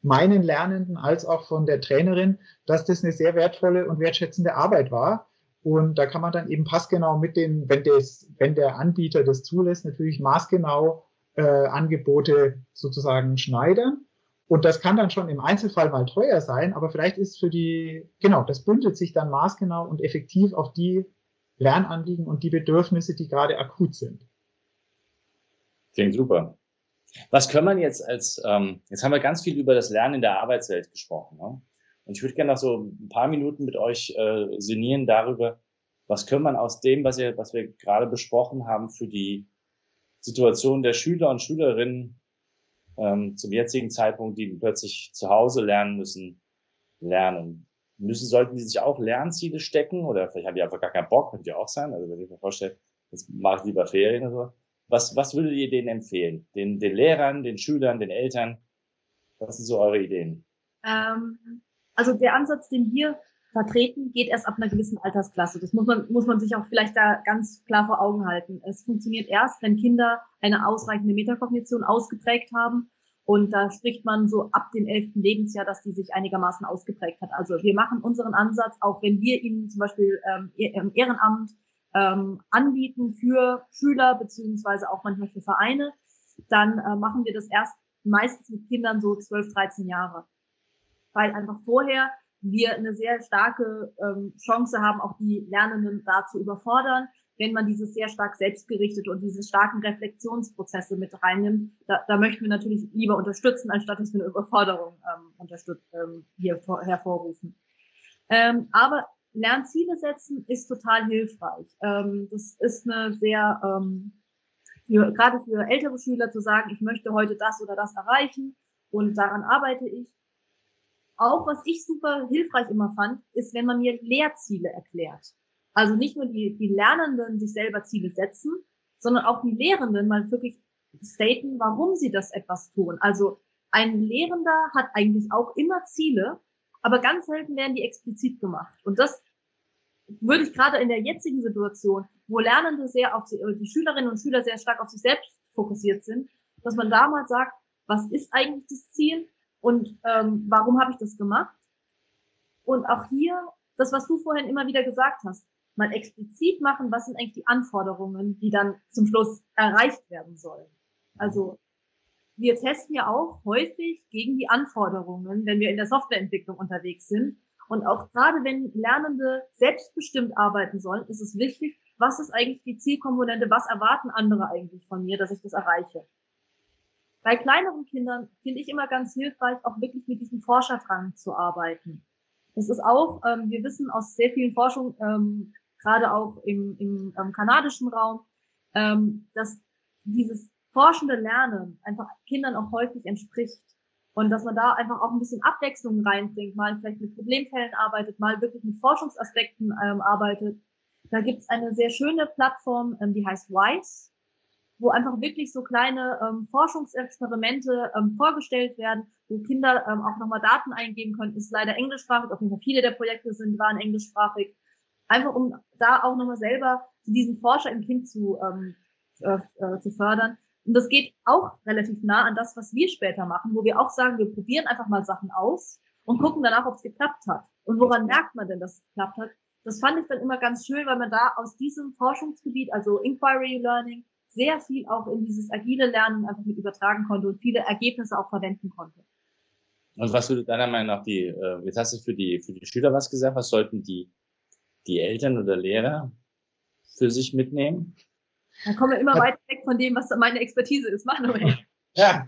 meinen Lernenden als auch von der Trainerin, dass das eine sehr wertvolle und wertschätzende Arbeit war. Und da kann man dann eben passgenau mit den, wenn, des, wenn der Anbieter das zulässt, natürlich maßgenau äh, Angebote sozusagen schneidern. Und das kann dann schon im Einzelfall mal teuer sein, aber vielleicht ist für die, genau, das bündelt sich dann maßgenau und effektiv auf die Lernanliegen und die Bedürfnisse, die gerade akut sind. Klingt super. Was können man jetzt als, ähm, jetzt haben wir ganz viel über das Lernen in der Arbeitswelt gesprochen. Ne? Und ich würde gerne noch so ein paar Minuten mit euch äh, sinnieren darüber, was können man aus dem, was, ihr, was wir gerade besprochen haben, für die Situation der Schüler und Schülerinnen ähm, zum jetzigen Zeitpunkt, die plötzlich zu Hause lernen müssen, lernen. Müssen, sollten die sich auch Lernziele stecken oder vielleicht haben die einfach gar keinen Bock, könnte ja auch sein. Also wenn ich mir vorstelle, jetzt mache ich lieber Ferien oder so. Was, was würdet ihr denen empfehlen? Den, den Lehrern, den Schülern, den Eltern? Was sind so eure Ideen? Ähm, also der Ansatz, den wir vertreten, geht erst ab einer gewissen Altersklasse. Das muss man, muss man sich auch vielleicht da ganz klar vor Augen halten. Es funktioniert erst, wenn Kinder eine ausreichende Metakognition ausgeprägt haben. Und da spricht man so ab dem elften Lebensjahr, dass die sich einigermaßen ausgeprägt hat. Also wir machen unseren Ansatz, auch wenn wir ihnen zum Beispiel ähm, im Ehrenamt ähm, anbieten für Schüler beziehungsweise auch manchmal für Vereine, dann äh, machen wir das erst meistens mit Kindern so 12, 13 Jahre. Weil einfach vorher wir eine sehr starke ähm, Chance haben, auch die Lernenden da zu überfordern, wenn man dieses sehr stark selbstgerichtete und diese starken Reflexionsprozesse mit reinnimmt. Da, da möchten wir natürlich lieber unterstützen, anstatt dass wir eine Überforderung ähm, ähm, hier vor, hervorrufen. Ähm, aber Lernziele setzen ist total hilfreich. Ähm, das ist eine sehr, ähm, für, gerade für ältere Schüler zu sagen, ich möchte heute das oder das erreichen und daran arbeite ich. Auch was ich super hilfreich immer fand, ist, wenn man mir Lehrziele erklärt. Also nicht nur die, die Lernenden sich selber Ziele setzen, sondern auch die Lehrenden mal wirklich staten, warum sie das etwas tun. Also ein Lehrender hat eigentlich auch immer Ziele, aber ganz selten werden die explizit gemacht. Und das würde ich gerade in der jetzigen Situation, wo Lernende sehr auf die, die Schülerinnen und Schüler sehr stark auf sich selbst fokussiert sind, dass man damals sagt, was ist eigentlich das Ziel? Und ähm, warum habe ich das gemacht? Und auch hier, das, was du vorhin immer wieder gesagt hast, mal explizit machen, was sind eigentlich die Anforderungen, die dann zum Schluss erreicht werden sollen. Also wir testen ja auch häufig gegen die Anforderungen, wenn wir in der Softwareentwicklung unterwegs sind. Und auch gerade wenn Lernende selbstbestimmt arbeiten sollen, ist es wichtig, was ist eigentlich die Zielkomponente, was erwarten andere eigentlich von mir, dass ich das erreiche. Bei kleineren Kindern finde ich immer ganz hilfreich, auch wirklich mit diesem Forscherdrang zu arbeiten. Das ist auch, ähm, wir wissen aus sehr vielen Forschungen, ähm, gerade auch im, im ähm, kanadischen Raum, ähm, dass dieses forschende Lernen einfach Kindern auch häufig entspricht. Und dass man da einfach auch ein bisschen Abwechslung reinbringt, mal vielleicht mit Problemfällen arbeitet, mal wirklich mit Forschungsaspekten ähm, arbeitet. Da gibt es eine sehr schöne Plattform, ähm, die heißt WISE wo einfach wirklich so kleine ähm, Forschungsexperimente ähm, vorgestellt werden, wo Kinder ähm, auch nochmal Daten eingeben können. Ist leider englischsprachig, auf jeden Fall viele der Projekte sind waren englischsprachig. Einfach um da auch nochmal selber diesen Forscher im Kind zu, ähm, äh, äh, zu fördern. Und das geht auch relativ nah an das, was wir später machen, wo wir auch sagen, wir probieren einfach mal Sachen aus und gucken danach, ob es geklappt hat. Und woran merkt man denn, dass es geklappt hat? Das fand ich dann immer ganz schön, weil man da aus diesem Forschungsgebiet, also Inquiry Learning, sehr viel auch in dieses agile Lernen einfach mit übertragen konnte und viele Ergebnisse auch verwenden konnte. Und was würde deiner Meinung nach die, äh, jetzt hast du für die, für die Schüler was gesagt, was sollten die, die Eltern oder Lehrer für sich mitnehmen? Da kommen wir immer ja. weiter weg von dem, was meine Expertise ist. Mach nur. Ja,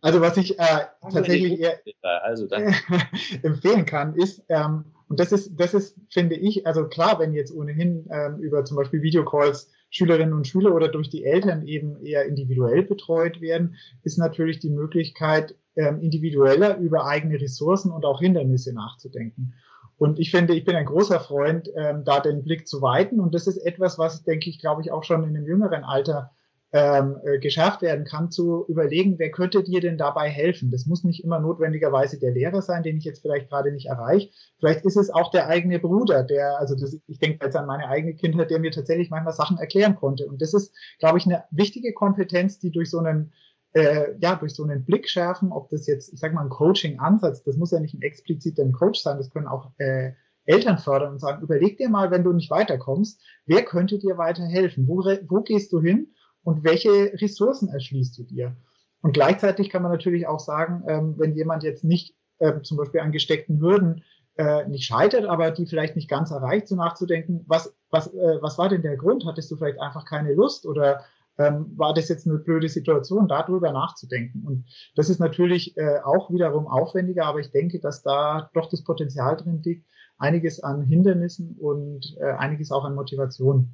also was ich äh, tatsächlich eher also (laughs) empfehlen kann, ist, ähm, und das ist, das ist, finde ich, also klar, wenn jetzt ohnehin ähm, über zum Beispiel Videocalls Schülerinnen und Schüler oder durch die Eltern eben eher individuell betreut werden, ist natürlich die Möglichkeit, ähm, individueller über eigene Ressourcen und auch Hindernisse nachzudenken. Und ich finde, ich bin ein großer Freund, ähm, da den Blick zu weiten. Und das ist etwas, was, denke ich, glaube ich, auch schon in einem jüngeren Alter ähm, äh, geschafft werden kann, zu überlegen, wer könnte dir denn dabei helfen? Das muss nicht immer notwendigerweise der Lehrer sein, den ich jetzt vielleicht gerade nicht erreiche. Vielleicht ist es auch der eigene Bruder, der, also das, ich denke jetzt an meine eigene Kindheit, der mir tatsächlich manchmal Sachen erklären konnte. Und das ist, glaube ich, eine wichtige Kompetenz, die durch so einen äh, ja, durch so einen Blick schärfen, ob das jetzt, ich sage mal, ein Coaching-Ansatz, das muss ja nicht ein expliziter Coach sein, das können auch äh, Eltern fördern und sagen, überleg dir mal, wenn du nicht weiterkommst, wer könnte dir weiterhelfen? Wo, wo gehst du hin? und welche Ressourcen erschließt du dir? Und gleichzeitig kann man natürlich auch sagen, ähm, wenn jemand jetzt nicht äh, zum Beispiel an gesteckten Hürden äh, nicht scheitert, aber die vielleicht nicht ganz erreicht, so nachzudenken, was, was, äh, was war denn der Grund? Hattest du vielleicht einfach keine Lust oder ähm, war das jetzt eine blöde Situation, darüber nachzudenken? Und das ist natürlich äh, auch wiederum aufwendiger, aber ich denke, dass da doch das Potenzial drin liegt, einiges an Hindernissen und äh, einiges auch an Motivation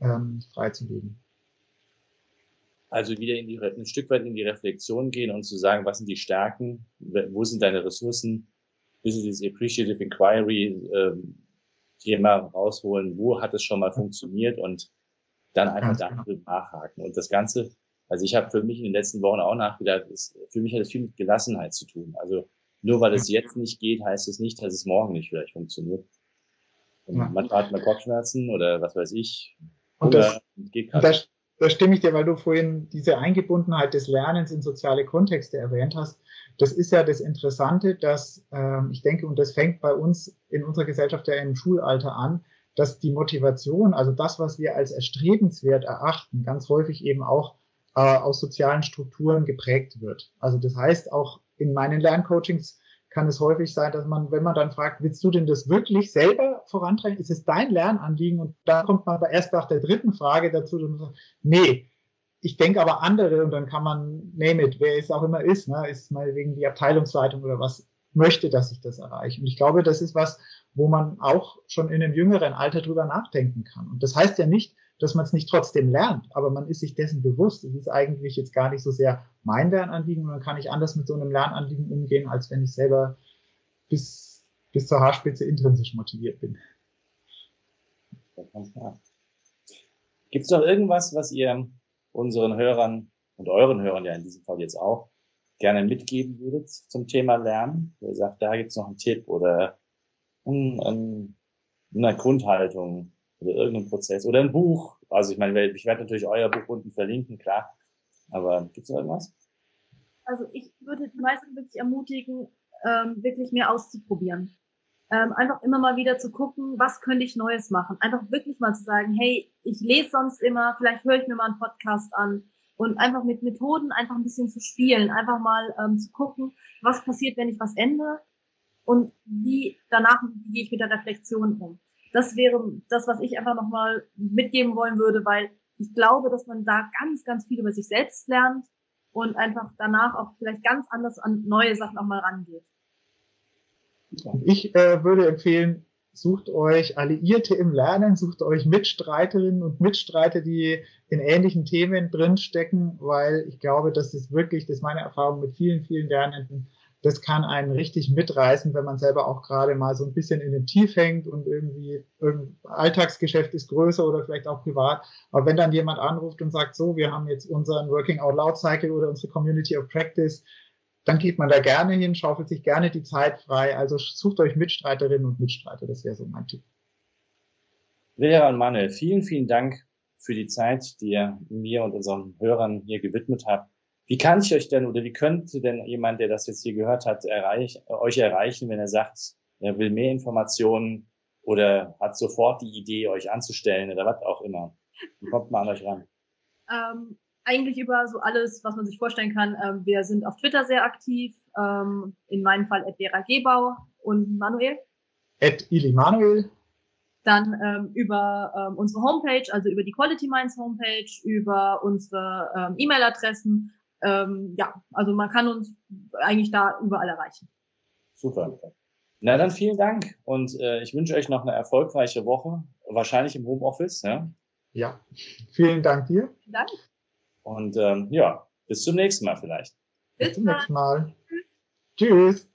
ähm, freizulegen. Also wieder in die, ein Stück weit in die Reflexion gehen und zu sagen, was sind die Stärken, wo sind deine Ressourcen, bisschen dieses Appreciative Inquiry ähm, Thema rausholen, wo hat es schon mal funktioniert und dann einfach dafür nachhaken. Und das Ganze, also ich habe für mich in den letzten Wochen auch nachgedacht, ist, für mich hat es viel mit Gelassenheit zu tun. Also nur weil es jetzt nicht geht, heißt es nicht, dass es morgen nicht vielleicht funktioniert. Ja. Manchmal hat man Kopfschmerzen oder was weiß ich. Und das, das, da stimme ich dir, weil du vorhin diese Eingebundenheit des Lernens in soziale Kontexte erwähnt hast. Das ist ja das Interessante, dass ähm, ich denke, und das fängt bei uns in unserer Gesellschaft ja im Schulalter an, dass die Motivation, also das, was wir als erstrebenswert erachten, ganz häufig eben auch äh, aus sozialen Strukturen geprägt wird. Also das heißt, auch in meinen Lerncoachings kann es häufig sein, dass man, wenn man dann fragt, willst du denn das wirklich selber vorantreiben? Ist es dein Lernanliegen? Und da kommt man aber erst nach der dritten Frage dazu, dass man sagt, nee, ich denke aber andere und dann kann man, name it, wer es auch immer ist, ne, ist mal wegen die Abteilungsleitung oder was möchte, dass ich das erreiche. Und ich glaube, das ist was, wo man auch schon in einem jüngeren Alter drüber nachdenken kann. Und das heißt ja nicht, dass man es nicht trotzdem lernt, aber man ist sich dessen bewusst. Es ist eigentlich jetzt gar nicht so sehr mein Lernanliegen, sondern kann ich anders mit so einem Lernanliegen umgehen, als wenn ich selber bis, bis zur Haarspitze intrinsisch motiviert bin. Gibt es noch irgendwas, was ihr unseren Hörern und euren Hörern ja in diesem Fall jetzt auch gerne mitgeben würdet zum Thema Lernen? Ihr sagt, da gibt es noch einen Tipp oder eine Grundhaltung, oder irgendein Prozess oder ein Buch. Also ich meine, ich werde natürlich euer Buch unten verlinken, klar. Aber gibt es noch irgendwas? Also ich würde die meisten wirklich ermutigen, ähm, wirklich mehr auszuprobieren. Ähm, einfach immer mal wieder zu gucken, was könnte ich Neues machen. Einfach wirklich mal zu sagen, hey, ich lese sonst immer, vielleicht höre ich mir mal einen Podcast an und einfach mit Methoden einfach ein bisschen zu spielen, einfach mal ähm, zu gucken, was passiert, wenn ich was ändere und wie danach wie gehe ich mit der Reflexion um das wäre das, was ich einfach nochmal mitgeben wollen würde, weil ich glaube, dass man da ganz, ganz viel über sich selbst lernt und einfach danach auch vielleicht ganz anders an neue Sachen auch mal rangeht. Ich äh, würde empfehlen, sucht euch Alliierte im Lernen, sucht euch Mitstreiterinnen und Mitstreiter, die in ähnlichen Themen drinstecken, weil ich glaube, das ist wirklich, das ist meine Erfahrung mit vielen, vielen Lernenden, das kann einen richtig mitreißen, wenn man selber auch gerade mal so ein bisschen in den Tief hängt und irgendwie Alltagsgeschäft ist größer oder vielleicht auch privat. Aber wenn dann jemand anruft und sagt, so, wir haben jetzt unseren Working Out Loud Cycle oder unsere Community of Practice, dann geht man da gerne hin, schaufelt sich gerne die Zeit frei. Also sucht euch Mitstreiterinnen und Mitstreiter. Das wäre so mein Tipp. Vera und Manuel, vielen, vielen Dank für die Zeit, die ihr mir und unseren Hörern hier gewidmet habt. Wie kann ich euch denn oder wie könnte denn jemand, der das jetzt hier gehört hat, erreich, euch erreichen, wenn er sagt, er will mehr Informationen oder hat sofort die Idee, euch anzustellen oder was auch immer? Wie kommt man an euch ran? Ähm, eigentlich über so alles, was man sich vorstellen kann. Ähm, wir sind auf Twitter sehr aktiv. Ähm, in meinem Fall at Vera Gebau und Manuel. At Ili Manuel. Dann ähm, über ähm, unsere Homepage, also über die Quality Minds Homepage, über unsere ähm, E-Mail-Adressen ähm, ja, also man kann uns eigentlich da überall erreichen. Super. Na dann vielen Dank und äh, ich wünsche euch noch eine erfolgreiche Woche, wahrscheinlich im Homeoffice. Ja, ja. vielen Dank dir. Vielen Dank. Und ähm, ja, bis zum nächsten Mal vielleicht. Bis, bis zum nächsten Mal. Tschüss.